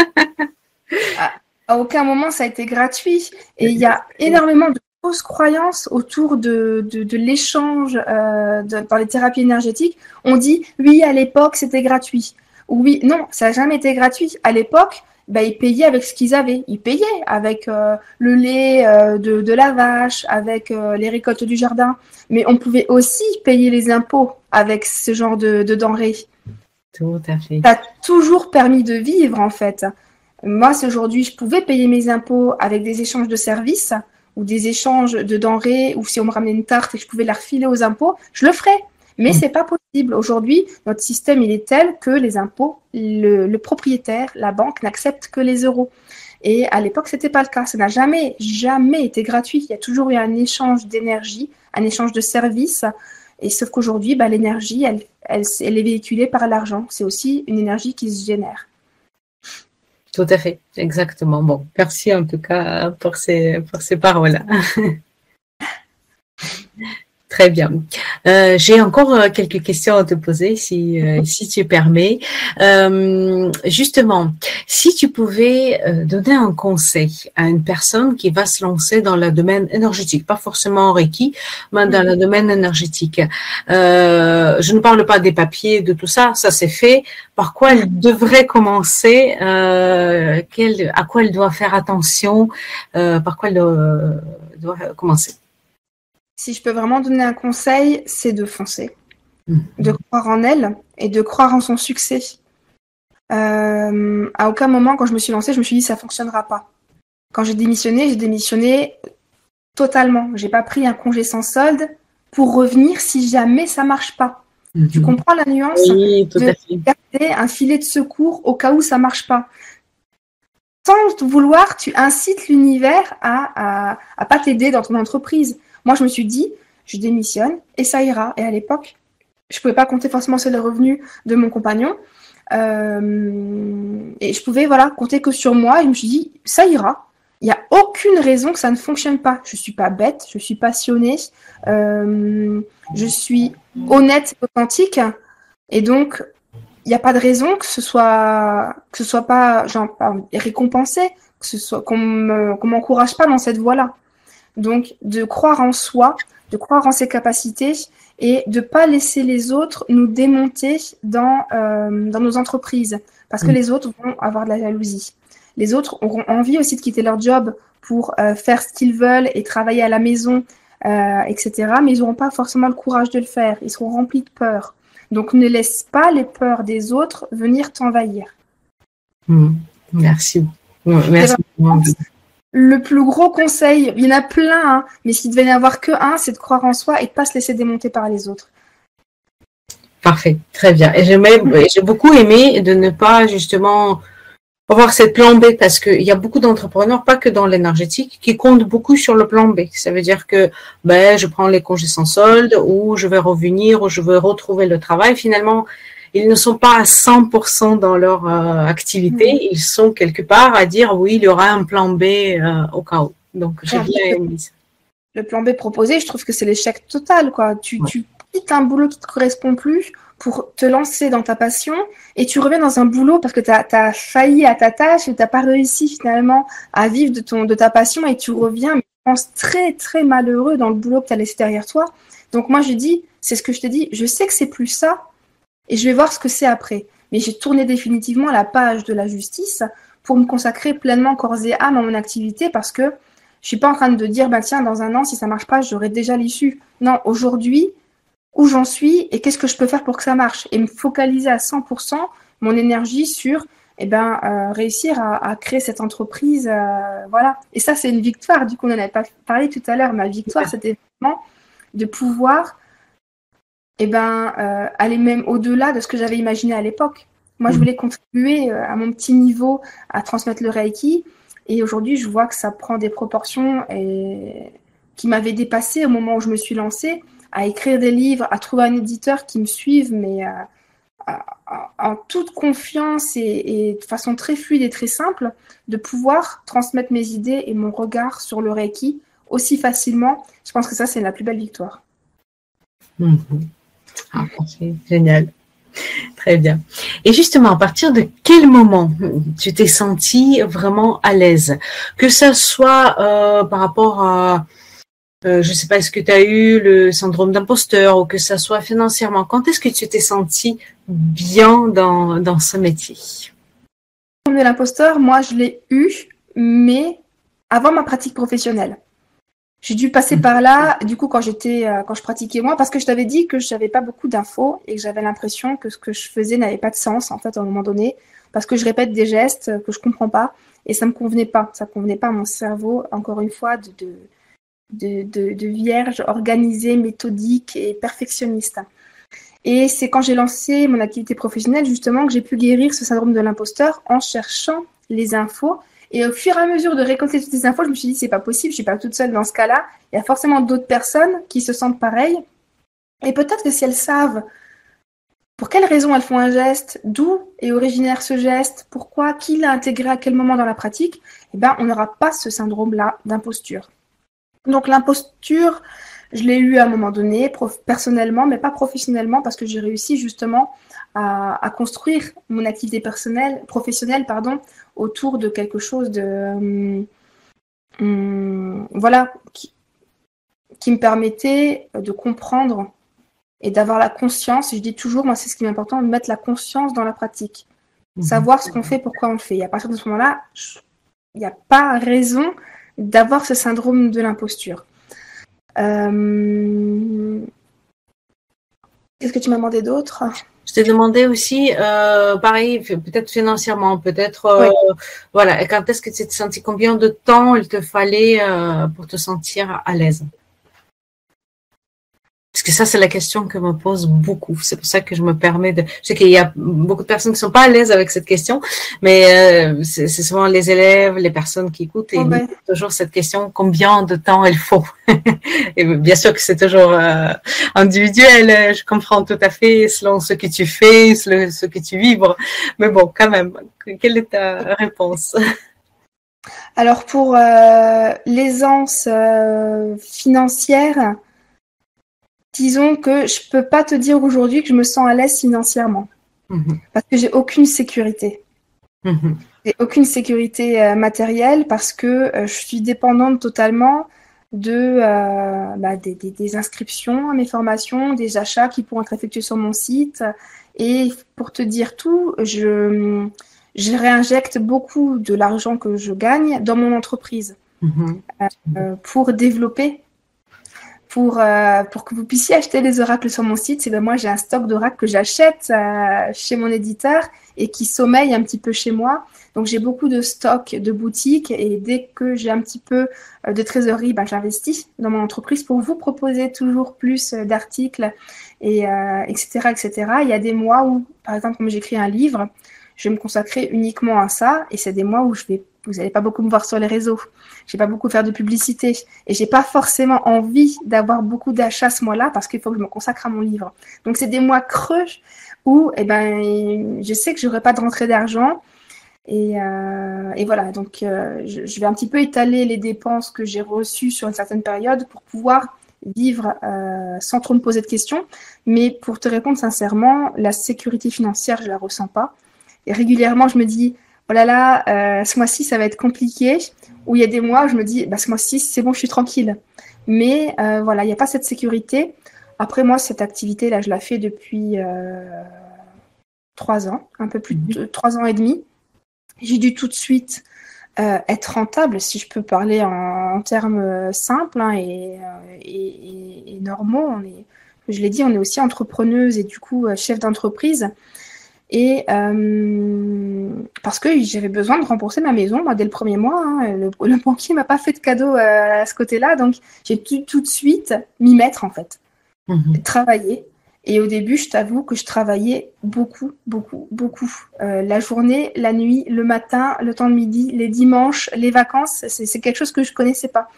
à, aucun moment, ça a été gratuit. Et il y a énormément de fausses croyances autour de, de, l'échange euh, dans les thérapies énergétiques. On dit, oui, à l'époque, c'était gratuit. Oui, non, ça n'a jamais été gratuit. À l'époque, bah, ils payaient avec ce qu'ils avaient. Ils payaient avec euh, le lait euh, de, la vache, avec euh, les récoltes du jardin. Mais on pouvait aussi payer les impôts avec ce genre de, denrées. Tout à fait. Ça a toujours permis de vivre, en fait. Moi, si aujourd'hui je pouvais payer mes impôts avec des échanges de services ou des échanges de denrées, ou si on me ramenait une tarte et que je pouvais la refiler aux impôts, je le ferais. Mais mm. c'est pas possible. Aujourd'hui, notre système, il est tel que les impôts, le, propriétaire, la banque n'acceptent que les euros. Et à l'époque, c'était pas le cas. Ça n'a jamais, jamais été gratuit. Il y a toujours eu un échange d'énergie, un échange de services. Et sauf qu'aujourd'hui, bah, l'énergie, elle, elle, elle, est véhiculée par l'argent. C'est aussi une énergie qui se génère. Tout à fait, exactement. Bon, merci en tout cas pour ces, pour ces paroles. Très bien. Euh, j'ai encore euh, quelques questions à te poser, si, euh, si tu permets. justement, si tu pouvais donner un conseil à une personne qui va se lancer dans le domaine énergétique, pas forcément en Reiki, mais dans le domaine énergétique. je ne parle pas des papiers, de tout ça, ça c'est fait. Par quoi elle devrait commencer quel, À quoi elle doit faire attention Par quoi elle doit commencer? Si je peux vraiment donner un conseil, c'est de foncer, mhm. de croire en elle et de croire en son succès. Euh, à aucun moment, quand je me suis lancée, je me suis dit ça fonctionnera pas. Quand j'ai démissionné, j'ai démissionné totalement. J'ai pas pris un congé sans solde pour revenir si jamais ça marche pas. Tu mhm. comprends la nuance oui, tout de garder un filet de secours au cas où ça marche pas? Sans vouloir, tu incites l'univers à, à, à pas t'aider dans ton entreprise. Moi, je me suis dit, je démissionne et ça ira. Et à l'époque, je ne pouvais pas compter forcément sur les revenus de mon compagnon. Euh, et je pouvais voilà compter que sur moi. Et je me suis dit, ça ira. Il n'y a aucune raison que ça ne fonctionne pas. Je ne suis pas bête, je suis passionnée, euh, je suis honnête, authentique. Et donc, il n'y a pas de raison que ce soit que ce soit pas récompensé, que qu'on m'encourage pas dans cette voie-là. Donc, de croire en soi, de croire en ses capacités et de ne pas laisser les autres nous démonter dans, euh, dans nos entreprises parce que mm. les autres vont avoir de la jalousie. Les autres auront envie aussi de quitter leur job pour euh, faire ce qu'ils veulent et travailler à la maison, euh, etc. Mais ils n'auront pas forcément le courage de le faire. Ils seront remplis de peur. Donc ne laisse pas les peurs des autres venir t'envahir. Mm. Merci. Merci le plus gros conseil, il y en a plein, hein, mais s'il devait n'y avoir que un, c'est de croire en soi et de pas se laisser démonter par les autres. Parfait, très bien. Et j'ai beaucoup aimé de ne pas justement avoir cette plan B parce qu'il y a beaucoup d'entrepreneurs, pas que dans l'énergétique, qui comptent beaucoup sur le plan B. Ça veut dire que ben, je prends les congés sans solde ou je vais revenir ou je vais retrouver le travail. Finalement, ils ne sont pas à 100% dans leur euh, activité, ils sont quelque part à dire oui, il y aura un plan B euh, au cas où. Donc j'ai bien aimé ça. Le plan B proposé, je trouve que c'est l'échec total. Quoi. Tu, tu quittes un boulot qui ne te correspond plus pour te lancer dans ta passion et tu reviens dans un boulot parce que tu as, failli à ta tâche et tu n'as pas réussi finalement à vivre de, ton, de ta passion et tu reviens, mais je pense, très très malheureux dans le boulot que tu as laissé derrière toi. Donc moi je dis, c'est ce que je te dis, je sais que c'est plus ça, et je vais voir ce que c'est après. Mais j'ai tourné définitivement la page de la justice pour me consacrer pleinement corps et âme à mon activité parce que je suis pas en train de dire, bah tiens, dans un an, si ça marche pas, j'aurai déjà l'issue. Non, aujourd'hui, où j'en suis et qu'est-ce que je peux faire pour que ça marche et me focaliser à 100% mon énergie sur eh ben, euh, réussir à, créer cette entreprise. Euh, voilà. Et ça, c'est une victoire. Du coup, on en avait pas parlé tout à l'heure. Ma victoire, c'était vraiment de pouvoir eh ben, euh, aller même au-delà de ce que j'avais imaginé à l'époque. Moi, je voulais contribuer euh, à mon petit niveau à transmettre le Reiki. Et aujourd'hui, je vois que ça prend des proportions et... qui m'avaient dépassé au moment où je me suis lancée à écrire des livres, à trouver un éditeur qui me suive, mais euh, en toute confiance et, de façon très fluide et très simple, de pouvoir transmettre mes idées et mon regard sur le Reiki aussi facilement. Je pense que ça, c'est la plus belle victoire. Mhm. Ah, génial. Très bien. Et justement, à partir de quel moment tu t'es senti vraiment à l'aise? Que ce soit euh, par rapport à, euh, je ne sais pas, est-ce que tu as eu le syndrome d'imposteur ou que ce soit financièrement, quand est-ce que tu t'es senti bien dans, dans ce métier? Le syndrome de l'imposteur, moi, je l'ai eu, mais avant ma pratique professionnelle. J'ai dû passer mm. par là, du coup, quand j'étais, euh, quand je pratiquais moi, parce que je t'avais dit que je n'avais pas beaucoup d'infos et que j'avais l'impression que ce que je faisais n'avait pas de sens, en fait, à un moment donné, parce que je répète des gestes que je comprends pas et ça me convenait pas. Ça convenait pas à mon cerveau, encore une fois, de, de, de, de vierge organisée, méthodique et perfectionniste. Et c'est quand j'ai lancé mon activité professionnelle, justement, que j'ai pu guérir ce syndrome de l'imposteur en cherchant les infos et au fur et à mesure de récolter toutes ces infos, je me suis dit, c'est pas possible, je suis pas toute seule dans ce cas-là. Il y a forcément d'autres personnes qui se sentent pareilles. Et peut-être que si elles savent pour quelles raisons elles font un geste, d'où est originaire ce geste, pourquoi, qui l'a intégré à quel moment dans la pratique, eh ben, on n'aura pas ce syndrome-là d'imposture. Donc l'imposture, je l'ai eu à un moment donné, personnellement, mais pas professionnellement, parce que j'ai réussi justement à, construire mon activité personnelle, professionnelle pardon, autour de quelque chose de hum, hum, voilà qui, me permettait de comprendre et d'avoir la conscience. Je dis toujours, moi, c'est ce qui est important, de mettre la conscience dans la pratique. Mhm. Savoir ce qu'on fait, pourquoi on le fait. Et à partir de ce moment-là, il n'y a pas raison d'avoir ce syndrome de l'imposture. Euh, qu'est-ce que tu m'as demandé d'autre? Je t'ai demandé aussi, euh, pareil, peut-être financièrement, peut-être, euh, voilà, quand est-ce que tu t'es senti, combien de temps il te fallait euh, pour te sentir à l'aise? Parce que ça, c'est la question que me pose beaucoup. C'est pour ça que je me permets de. Je sais qu'il y a beaucoup de personnes qui sont pas à l'aise avec cette question, mais euh, c'est souvent les élèves, les personnes qui écoutent et oh ben. toujours cette question combien de temps il faut? et bien sûr que c'est toujours euh, individuel. Je comprends tout à fait selon ce que tu fais, selon ce que tu vibres. Mais bon, quand même, quelle est ta réponse? Alors pour euh, l'aisance financière disons que je peux pas te dire aujourd'hui que je me sens à l'aise financièrement. Mhm. Parce que j'ai aucune sécurité. Mhm. J'ai aucune sécurité euh, matérielle parce que euh, je suis dépendante totalement de euh, bah, des, inscriptions à mes formations, des achats qui pourront être effectués sur mon site. Et pour te dire tout, je, je réinjecte beaucoup de l'argent que je gagne dans mon entreprise mhm. pour développer pour, euh, pour que vous puissiez acheter les oracles sur mon site, c'est ben moi j'ai un stock d'oracles que j'achète euh, chez mon éditeur et qui sommeille un petit peu chez moi. Donc j'ai beaucoup de stock de boutiques et dès que j'ai un petit peu euh, de trésorerie, ben, j'investis dans mon entreprise pour vous proposer toujours plus d'articles et etc etc. Il y a des mois où, par exemple, comme j'écris un livre, je vais me consacrer uniquement à ça et c'est des mois où je vais vous n'allez pas beaucoup me voir sur les réseaux. Je vais pas beaucoup faire de publicité et j'ai pas forcément envie d'avoir beaucoup d'achats ce mois-là parce qu'il faut que je me consacre à mon livre. Donc c'est des mois creux où eh ben je sais que j'aurai pas de rentrée d'argent et, euh, et, voilà. Donc euh, je, vais un petit peu étaler les dépenses que j'ai reçues sur une certaine période pour pouvoir vivre euh, sans trop me poser de questions. Mais pour te répondre sincèrement, la sécurité financière je la ressens pas. Et régulièrement je me dis oh là là, euh, ce mois-ci, ça va être compliqué. Ou il y a des mois, je me dis, bah, ce mois-ci, c'est bon, je suis tranquille. Mais euh, voilà, il n'y a pas cette sécurité. Après, moi, cette activité-là, je la fais depuis euh, trois ans, un peu plus de trois ans et demi. J'ai dû tout de suite être rentable, si je peux parler en, termes simples hein, et, et, normaux. On est, je l'ai dit, on est aussi entrepreneuse et du coup chef d'entreprise. Et euh, parce que j'avais besoin de rembourser ma maison, moi, dès le premier mois. Hein, le, le, banquier m'a pas fait de cadeau euh, à ce côté-là, donc j'ai tout de suite m'y mettre en fait, mhm. travailler. Et au début, je t'avoue que je travaillais beaucoup, beaucoup, beaucoup. Euh, la journée, la nuit, le matin, le temps de midi, les dimanches, les vacances, c'est quelque chose que je connaissais pas.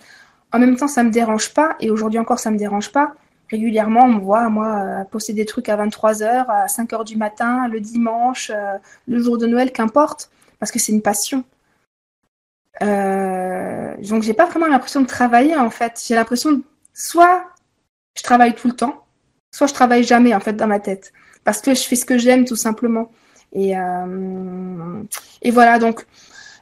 En même temps, ça me dérange pas, et aujourd'hui encore, ça me dérange pas régulièrement, on me voit, moi, poster des trucs à 23h, à 5h du matin, le dimanche, le jour de Noël, qu'importe, parce que c'est une passion. Euh, donc, j'ai pas vraiment l'impression de travailler, en fait. J'ai l'impression, soit je travaille tout le temps, soit je travaille jamais, en fait, dans ma tête. Parce que je fais ce que j'aime, tout simplement. Et, euh, voilà, donc,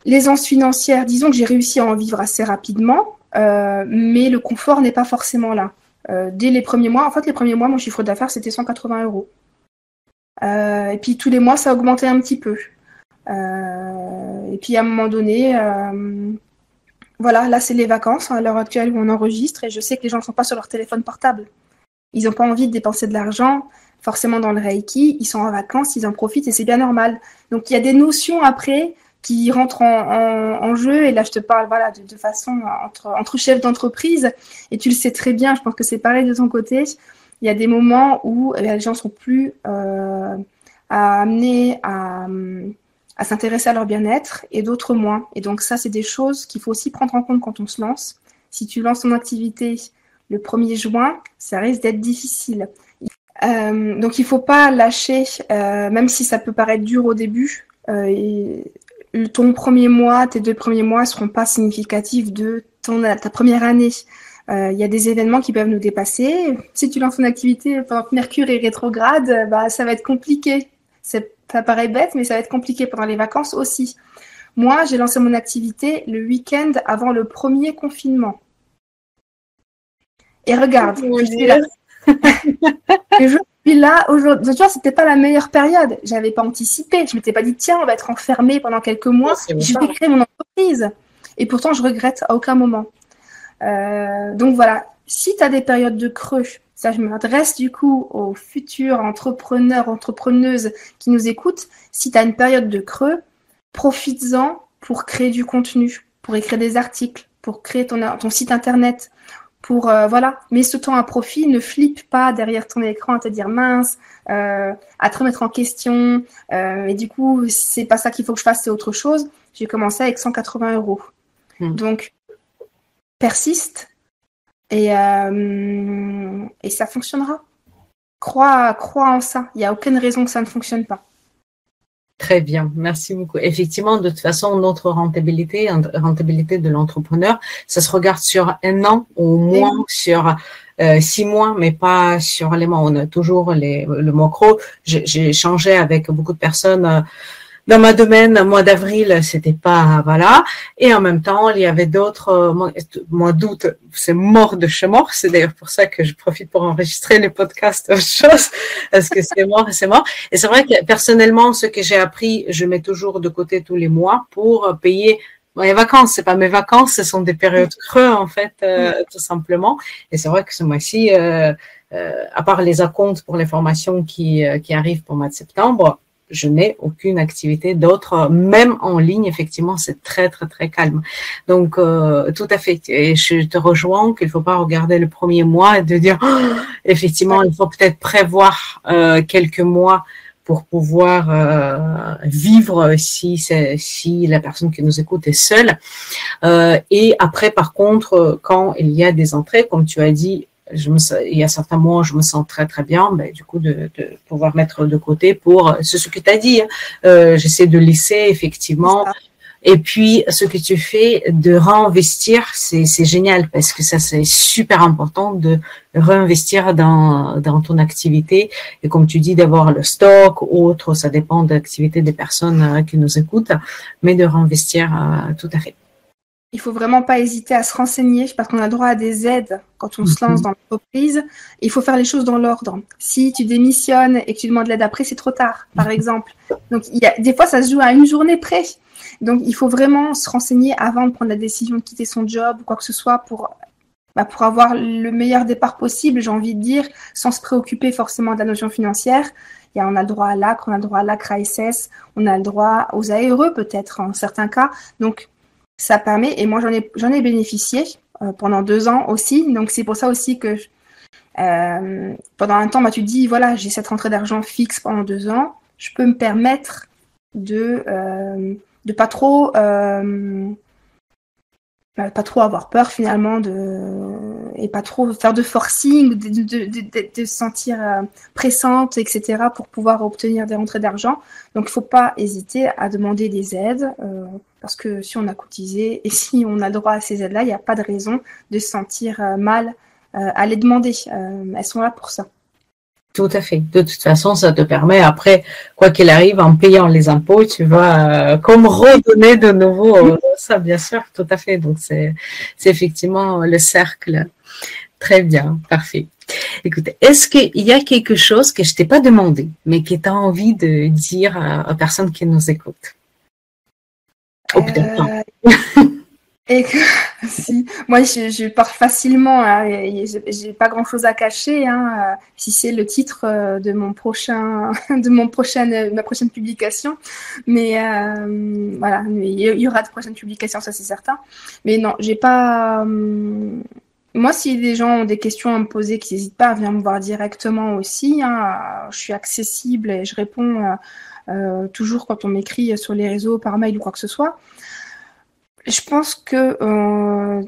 l'aisance financière, disons que j'ai réussi à en vivre assez rapidement, euh, mais le confort n'est pas forcément là. Euh, dès les premiers mois, en fait, les premiers mois, mon chiffre d'affaires, c'était 180 euros. Euh, et puis tous les mois, ça a augmenté un petit peu. et puis à un moment donné, voilà, là, c'est les vacances à l'heure actuelle où on enregistre et je sais que les gens ne sont pas sur leur téléphone portable. Ils n'ont pas envie de dépenser de l'argent forcément dans le Reiki, ils sont en vacances, ils en profitent et c'est bien normal. Donc il y a des notions après qui rentrent en, jeu. Et là, je te parle voilà, de, façon entre, entre chefs d'entreprise. Et tu le sais très bien, je pense que c'est pareil de ton côté. Il y a des moments où eh les gens sont plus euh, amenés à, à s'intéresser à leur bien-être et d'autres moins. Et donc ça, c'est des choses qu'il faut aussi prendre en compte quand on se lance. Si tu lances ton activité le 1er juin, ça risque d'être difficile. Euh, donc il ne faut pas lâcher, euh, même si ça peut paraître dur au début. Ton premier mois, tes deux premiers mois ne seront pas significatifs de ton, ta première année. Il y a des événements qui peuvent nous dépasser. Si tu lances ton activité pendant que Mercure est rétrograde, bah, ça va être compliqué. Ça paraît bête, mais ça va être compliqué pendant les vacances aussi. Moi, j'ai lancé mon activité le week-end avant le premier confinement. Et regarde, je suis là. et je suis là aujourd'hui. Tu vois, c'était pas la meilleure période. J'avais pas anticipé. Je m'étais pas dit, tiens, on va être enfermé pendant quelques mois. Je vais créer mon entreprise. Et pourtant, je regrette à aucun moment. Euh, donc voilà, si tu as des périodes de creux, ça je m'adresse du coup aux futurs entrepreneurs, entrepreneuses qui nous écoutent, si tu as une période de creux, profites-en pour créer du contenu, pour écrire des articles, pour créer ton, ton site internet, pour euh, voilà, mets ce temps à profit, ne flippe pas derrière ton écran à te dire mince, euh, à te remettre en question. Euh, et du coup, c'est pas ça qu'il faut que je fasse, c'est autre chose. J'ai commencé avec 180 euros. Hmm. Donc, persiste et, et ça fonctionnera. Crois, crois en ça. Il n'y a aucune raison que ça ne fonctionne pas. Très bien, merci beaucoup. Effectivement, de toute façon, notre rentabilité, rentabilité de l'entrepreneur, ça se regarde sur un an ou moins sur euh, six mois, mais pas sur les mois. On a toujours les, le macro. J'ai échangé avec beaucoup de personnes. Euh, dans ma domaine, mois d'avril, c'était pas voilà. Et en même temps, il y avait d'autres euh, mois, d'août, c'est mort de chez mort. C'est d'ailleurs pour ça que je profite pour enregistrer les podcasts autre chose, parce que c'est mort c'est mort. Et c'est vrai que personnellement, ce que j'ai appris, je mets toujours de côté tous les mois pour payer mes vacances, c'est pas mes vacances, ce sont des périodes creux en fait, euh, tout simplement. Et c'est vrai que ce mois-ci, euh, à part les acomptes pour les formations qui, qui arrivent pour le mois de septembre, je n'ai aucune activité d'autre, même en ligne, effectivement, c'est très, très, très calme. Donc, euh, tout à fait. Et je te rejoins qu'il ne faut pas regarder le premier mois et de dire, oh, effectivement, il faut peut-être prévoir euh, quelques mois pour pouvoir euh, vivre si si la personne qui nous écoute est seule. et après, par contre, quand il y a des entrées, comme tu as dit, je me, il y a certains mois, je me sens très très bien, ben, du coup, de, de, pouvoir mettre de côté pour, c'est ce que tu as dit, hein. euh, j'essaie de laisser effectivement. Et puis, ce que tu fais de réinvestir, c'est, c'est génial parce que ça, c'est super important de réinvestir dans, dans ton activité. Et comme tu dis, d'avoir le stock ou autre, ça dépend de l'activité des personnes euh, qui nous écoutent, mais de réinvestir euh, tout à fait il faut vraiment pas hésiter à se renseigner parce qu'on a droit à des aides quand on se lance mhm. dans l'entreprise. Il faut faire les choses dans l'ordre. Si tu démissionnes et que tu demandes l'aide après, c'est trop tard, par mhm. exemple. Donc, il y a, des fois, ça se joue à une journée près. Donc, il faut vraiment se renseigner avant de prendre la décision de quitter son job ou quoi que ce soit pour, bah, pour avoir le meilleur départ possible, j'ai envie de dire, sans se préoccuper forcément de la notion financière. Il y a, on a le droit à l'ACRE, on a le droit à l'ACRE ASS, on a le droit aux ARE peut-être en certains cas. Donc, ça permet, et moi j'en ai, ai bénéficié euh, pendant deux ans aussi, donc c'est pour ça aussi que euh, pendant un temps, bah, tu dis, voilà, j'ai cette rentrée d'argent fixe pendant deux ans, je peux me permettre de euh, de pas trop pas trop avoir peur finalement de et pas trop faire de forcing, de, de, se sentir euh, pressante, etc. pour pouvoir obtenir des rentrées d'argent. Donc il faut pas hésiter à demander des aides euh, parce que si on a cotisé et si on a droit à ces aides-là, il n'y a pas de raison de se sentir euh, mal à les demander. elles sont là pour ça. Tout à fait. De toute façon, ça te permet après, quoi qu'il arrive, en payant les impôts, tu vas euh, comme redonner de nouveau euh, ça, bien sûr, tout à fait. Donc c'est c'est effectivement le cercle. Très bien, parfait. Écoute, est-ce qu'il y a quelque chose que je t'ai pas demandé, mais que tu as envie de dire aux personnes qui nous écoutent? Ou peut-être pas. Et que, si, moi, je, pars facilement. Hein, j'ai pas grand chose à cacher. Hein, euh, si c'est le titre euh, de mon prochain, de mon prochaine, ma prochaine publication. Mais euh, voilà, il y aura de prochaines publications, ça c'est certain. Mais non, j'ai pas. Euh, moi, si des gens ont des questions à me poser, qu'ils n'hésitent pas à venir me voir directement aussi. Hein, je suis accessible et je réponds euh, toujours quand on m'écrit sur les réseaux, par mail ou quoi que ce soit je pense que euh,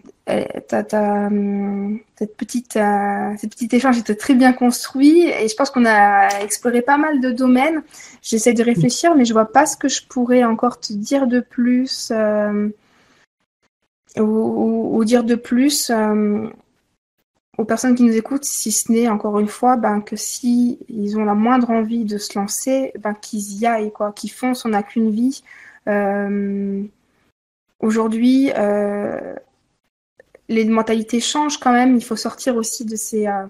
cette petite, euh, ce petit échange était très bien construit et je pense qu'on a exploré pas mal de domaines. J'essaie de réfléchir, mais je vois pas ce que je pourrais encore te dire de plus euh, ou, dire de plus euh, aux personnes qui nous écoutent, si ce n'est encore une fois ben, que si ils ont la moindre envie de se lancer, ben, qu'ils y aillent, quoi, qu'ils foncent, on n'a qu'une vie. Aujourd'hui, euh, les mentalités changent quand même. Il faut sortir aussi de ces, euh,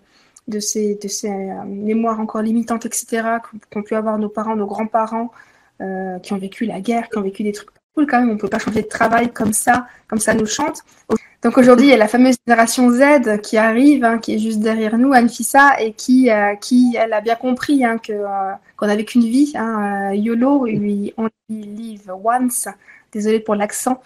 de ces, de ces euh, mémoires encore limitantes, etc., qu'ont pu avoir nos parents, nos grands-parents, qui ont vécu la guerre, qui ont vécu des trucs cool quand même. On ne peut pas changer de travail comme ça, comme ça nous chante. Donc aujourd'hui, il y a la fameuse génération Z qui arrive, hein, qui est juste derrière nous, Anfissa, et qui, qui elle a bien compris hein, que qu'on n'avait qu'une vie. Hein, YOLO, we only live once. Désolée pour l'accent.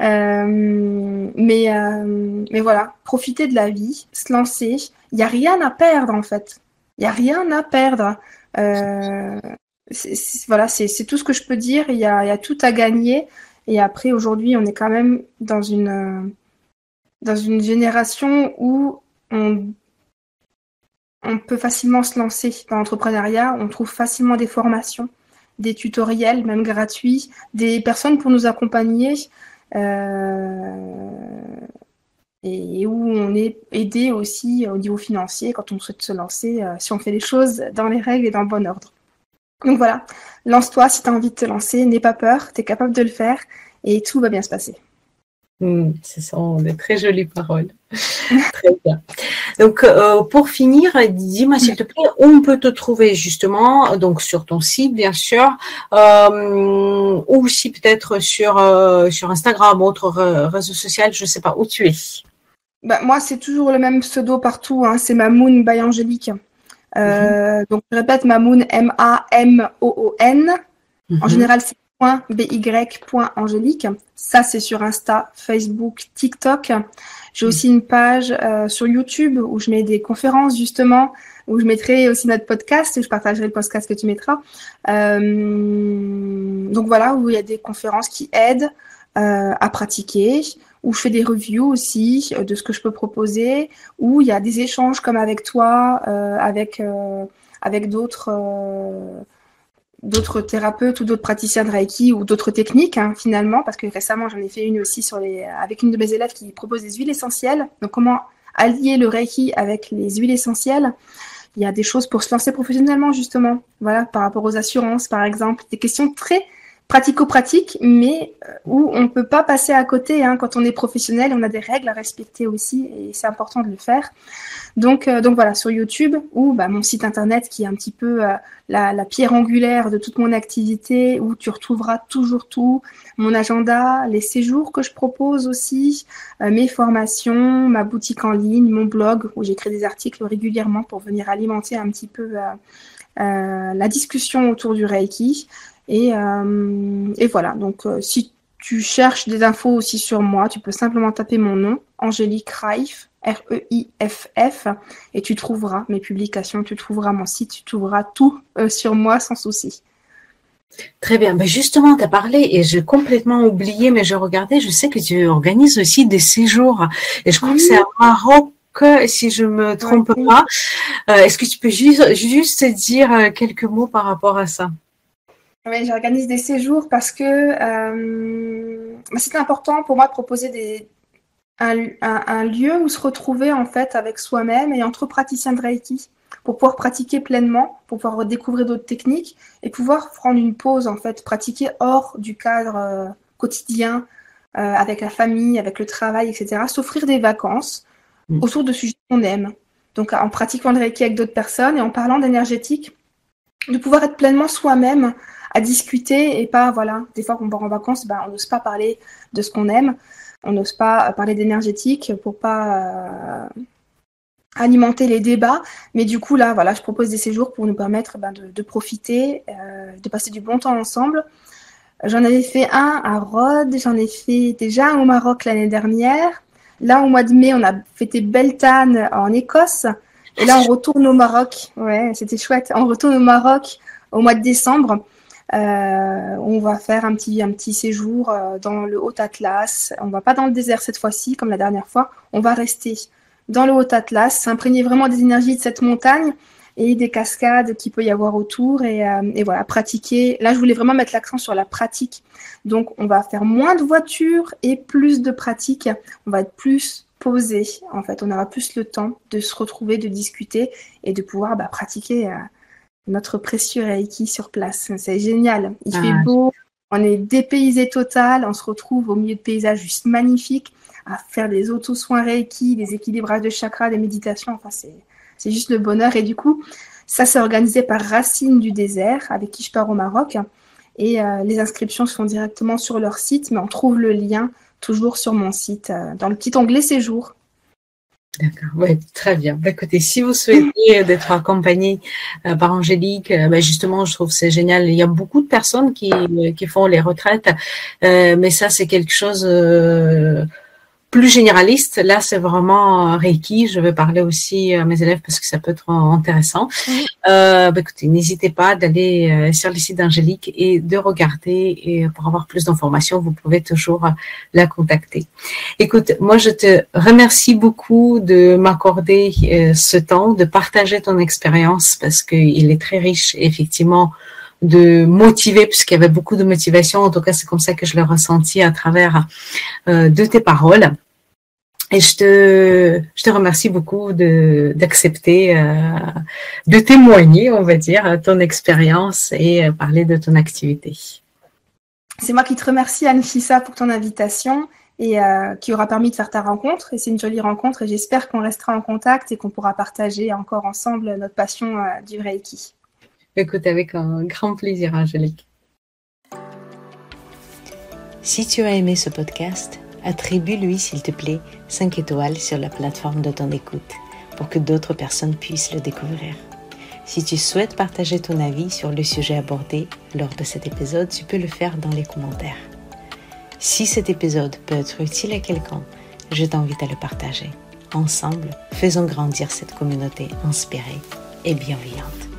Euh, mais, euh, mais voilà, profiter de la vie, se lancer. Il n'y a rien à perdre en fait. Il n'y a rien à perdre. Euh, voilà, c'est tout ce que je peux dire. Il y a, tout à gagner. Et après, aujourd'hui, on est quand même dans une, dans une génération où on peut facilement se lancer dans l'entrepreneuriat. On trouve facilement des formations des tutoriels, même gratuits, des personnes pour nous accompagner euh, et où on est aidé aussi au niveau financier quand on souhaite se lancer, euh, si on fait les choses dans les règles et dans le bon ordre. Donc voilà, lance-toi si tu as envie de te lancer, n'aie pas peur, tu es capable de le faire et tout va bien se passer. Hmm, ce sont des très jolies paroles. très bien. Donc, euh, pour finir, dis-moi s'il te plaît, où on peut te trouver justement, donc sur ton site bien sûr, euh, ou aussi peut-être sur, euh, sur Instagram autre réseau social, je ne sais pas où tu es. Bah, moi, c'est toujours le même pseudo partout, hein, c'est Mamoun by Angélique. Mhm. Donc, je répète, Mamoun, M-A-M-O-O-N. En mhm. général, c'est by.angélique. Ça, c'est sur Insta, Facebook, TikTok. J'ai aussi une page euh, sur YouTube où je mets des conférences, justement, où je mettrai aussi notre podcast. Je partagerai le podcast que tu mettras. Euh, donc voilà, où il y a des conférences qui aident euh, à pratiquer, où je fais des reviews aussi de ce que je peux proposer, où il y a des échanges comme avec toi, avec, avec d'autres d'autres thérapeutes ou d'autres praticiens de Reiki ou d'autres techniques hein, finalement, parce que récemment j'en ai fait une aussi avec une de mes élèves qui propose des huiles essentielles. Donc comment allier le Reiki avec les huiles essentielles? Il y a des choses pour se lancer professionnellement justement, voilà, par rapport aux assurances par exemple, des questions très pratico-pratique, mais euh, où on ne peut pas passer à côté. Hein. Quand on est professionnel, on a des règles à respecter aussi, et c'est important de le faire. Donc, euh, voilà, sur YouTube ou bah, mon site internet qui est un petit peu euh, la, pierre angulaire de toute mon activité, où tu retrouveras toujours tout, mon agenda, les séjours que je propose aussi, mes formations, ma boutique en ligne, mon blog où j'écris des articles régulièrement pour venir alimenter un petit peu la discussion autour du Reiki. Et, euh, et voilà, donc euh, si tu cherches des infos aussi sur moi, tu peux simplement taper mon nom, Angélique Reif, R-E-I-F-F, et tu trouveras mes publications, tu trouveras mon site, tu trouveras tout euh, sur moi sans souci. Très bien. Ben justement, tu as parlé et j'ai complètement oublié, mais je regardais, je sais que tu organises aussi des séjours. Et je crois que c'est à Maroc, si je me trompe pas. Euh, est-ce que tu peux juste, juste dire quelques mots par rapport à ça? Oui, j'organise des séjours parce que euh, c'est important pour moi de proposer des, un, un, lieu où se retrouver en fait avec soi-même et entre praticiens de Reiki pour pouvoir pratiquer pleinement, pour pouvoir découvrir d'autres techniques et pouvoir prendre une pause en fait, pratiquer hors du cadre euh, quotidien euh, avec la famille, avec le travail, etc. S'offrir des vacances mm. autour de sujets qu'on aime. Donc en pratiquant le Reiki avec d'autres personnes et en parlant d'énergétique, de pouvoir être pleinement soi-même à discuter et pas, voilà, des fois qu'on va en vacances, ben, on n'ose pas parler de ce qu'on aime, on n'ose pas parler d'énergétique pour pas euh, alimenter les débats. Mais du coup, là, voilà, je propose des séjours pour nous permettre ben, de, profiter, euh, de passer du bon temps ensemble. J'en avais fait un à Rhodes, j'en ai fait déjà un au Maroc l'année dernière. Là, au mois de mai, on a fêté Beltane en Écosse. Et là, on retourne au Maroc. Ouais, c'était chouette. On retourne au Maroc au mois de décembre. Euh, on va faire un petit, un petit séjour euh, dans le Haut Atlas. On va pas dans le désert cette fois-ci, comme la dernière fois. On va rester dans le Haut Atlas, s'imprégner vraiment des énergies de cette montagne et des cascades qu'il peut y avoir autour et, euh, et, voilà pratiquer. Là, je voulais vraiment mettre l'accent sur la pratique. Donc, on va faire moins de voitures et plus de pratique. On va être plus posé. En fait, on aura plus le temps de se retrouver, de discuter et de pouvoir bah, pratiquer notre précieux Reiki sur place. C'est génial. Il fait ah, beau. On est dépaysé total. On se retrouve au milieu de paysages juste magnifiques à faire des auto-soins Reiki, des équilibrages de chakras, des méditations. Enfin, c'est juste le bonheur. Et du coup, ça, c'est organisé par Racine du désert, avec qui je pars au Maroc. Et euh, les inscriptions se font directement sur leur site, mais on trouve le lien toujours sur mon site, euh, dans le petit onglet séjour. D'accord, oui, très bien. Bah, écoutez, si vous souhaitez d'être accompagné euh, par Angélique, bah, justement, je trouve c'est génial. Il y a beaucoup de personnes qui, qui font les retraites, mais ça, c'est quelque chose plus généraliste, là, c'est vraiment euh, Reiki. Je vais parler aussi à mes élèves parce que ça peut être intéressant. Euh, bah, écoutez, n'hésitez pas d'aller euh, sur le site d'Angélique et de regarder. Et pour avoir plus d'informations, vous pouvez toujours la contacter. Écoute, moi, je te remercie beaucoup de m'accorder ce temps, de partager ton expérience parce qu'il est très riche, effectivement de motiver, puisqu'il y avait beaucoup de motivation. En tout cas, c'est comme ça que je l'ai ressenti à travers de tes paroles. Et je te, je te remercie beaucoup d'accepter, euh, de, témoigner, on va dire, ton expérience et euh, parler de ton activité. C'est moi qui te remercie, Anne-Fissa, pour ton invitation et euh, qui aura permis de faire ta rencontre. Et c'est une jolie rencontre et j'espère qu'on restera en contact et qu'on pourra partager encore ensemble notre passion du Reiki. Écoute, avec un grand plaisir, Angélique. Si tu as aimé ce podcast, attribue-lui, s'il te plaît, 5 étoiles sur la plateforme de ton écoute pour que d'autres personnes puissent le découvrir. Si tu souhaites partager ton avis sur le sujet abordé lors de cet épisode, tu peux le faire dans les commentaires. Si cet épisode peut être utile à quelqu'un, je t'invite à le partager. Ensemble, faisons grandir cette communauté inspirée et bienveillante.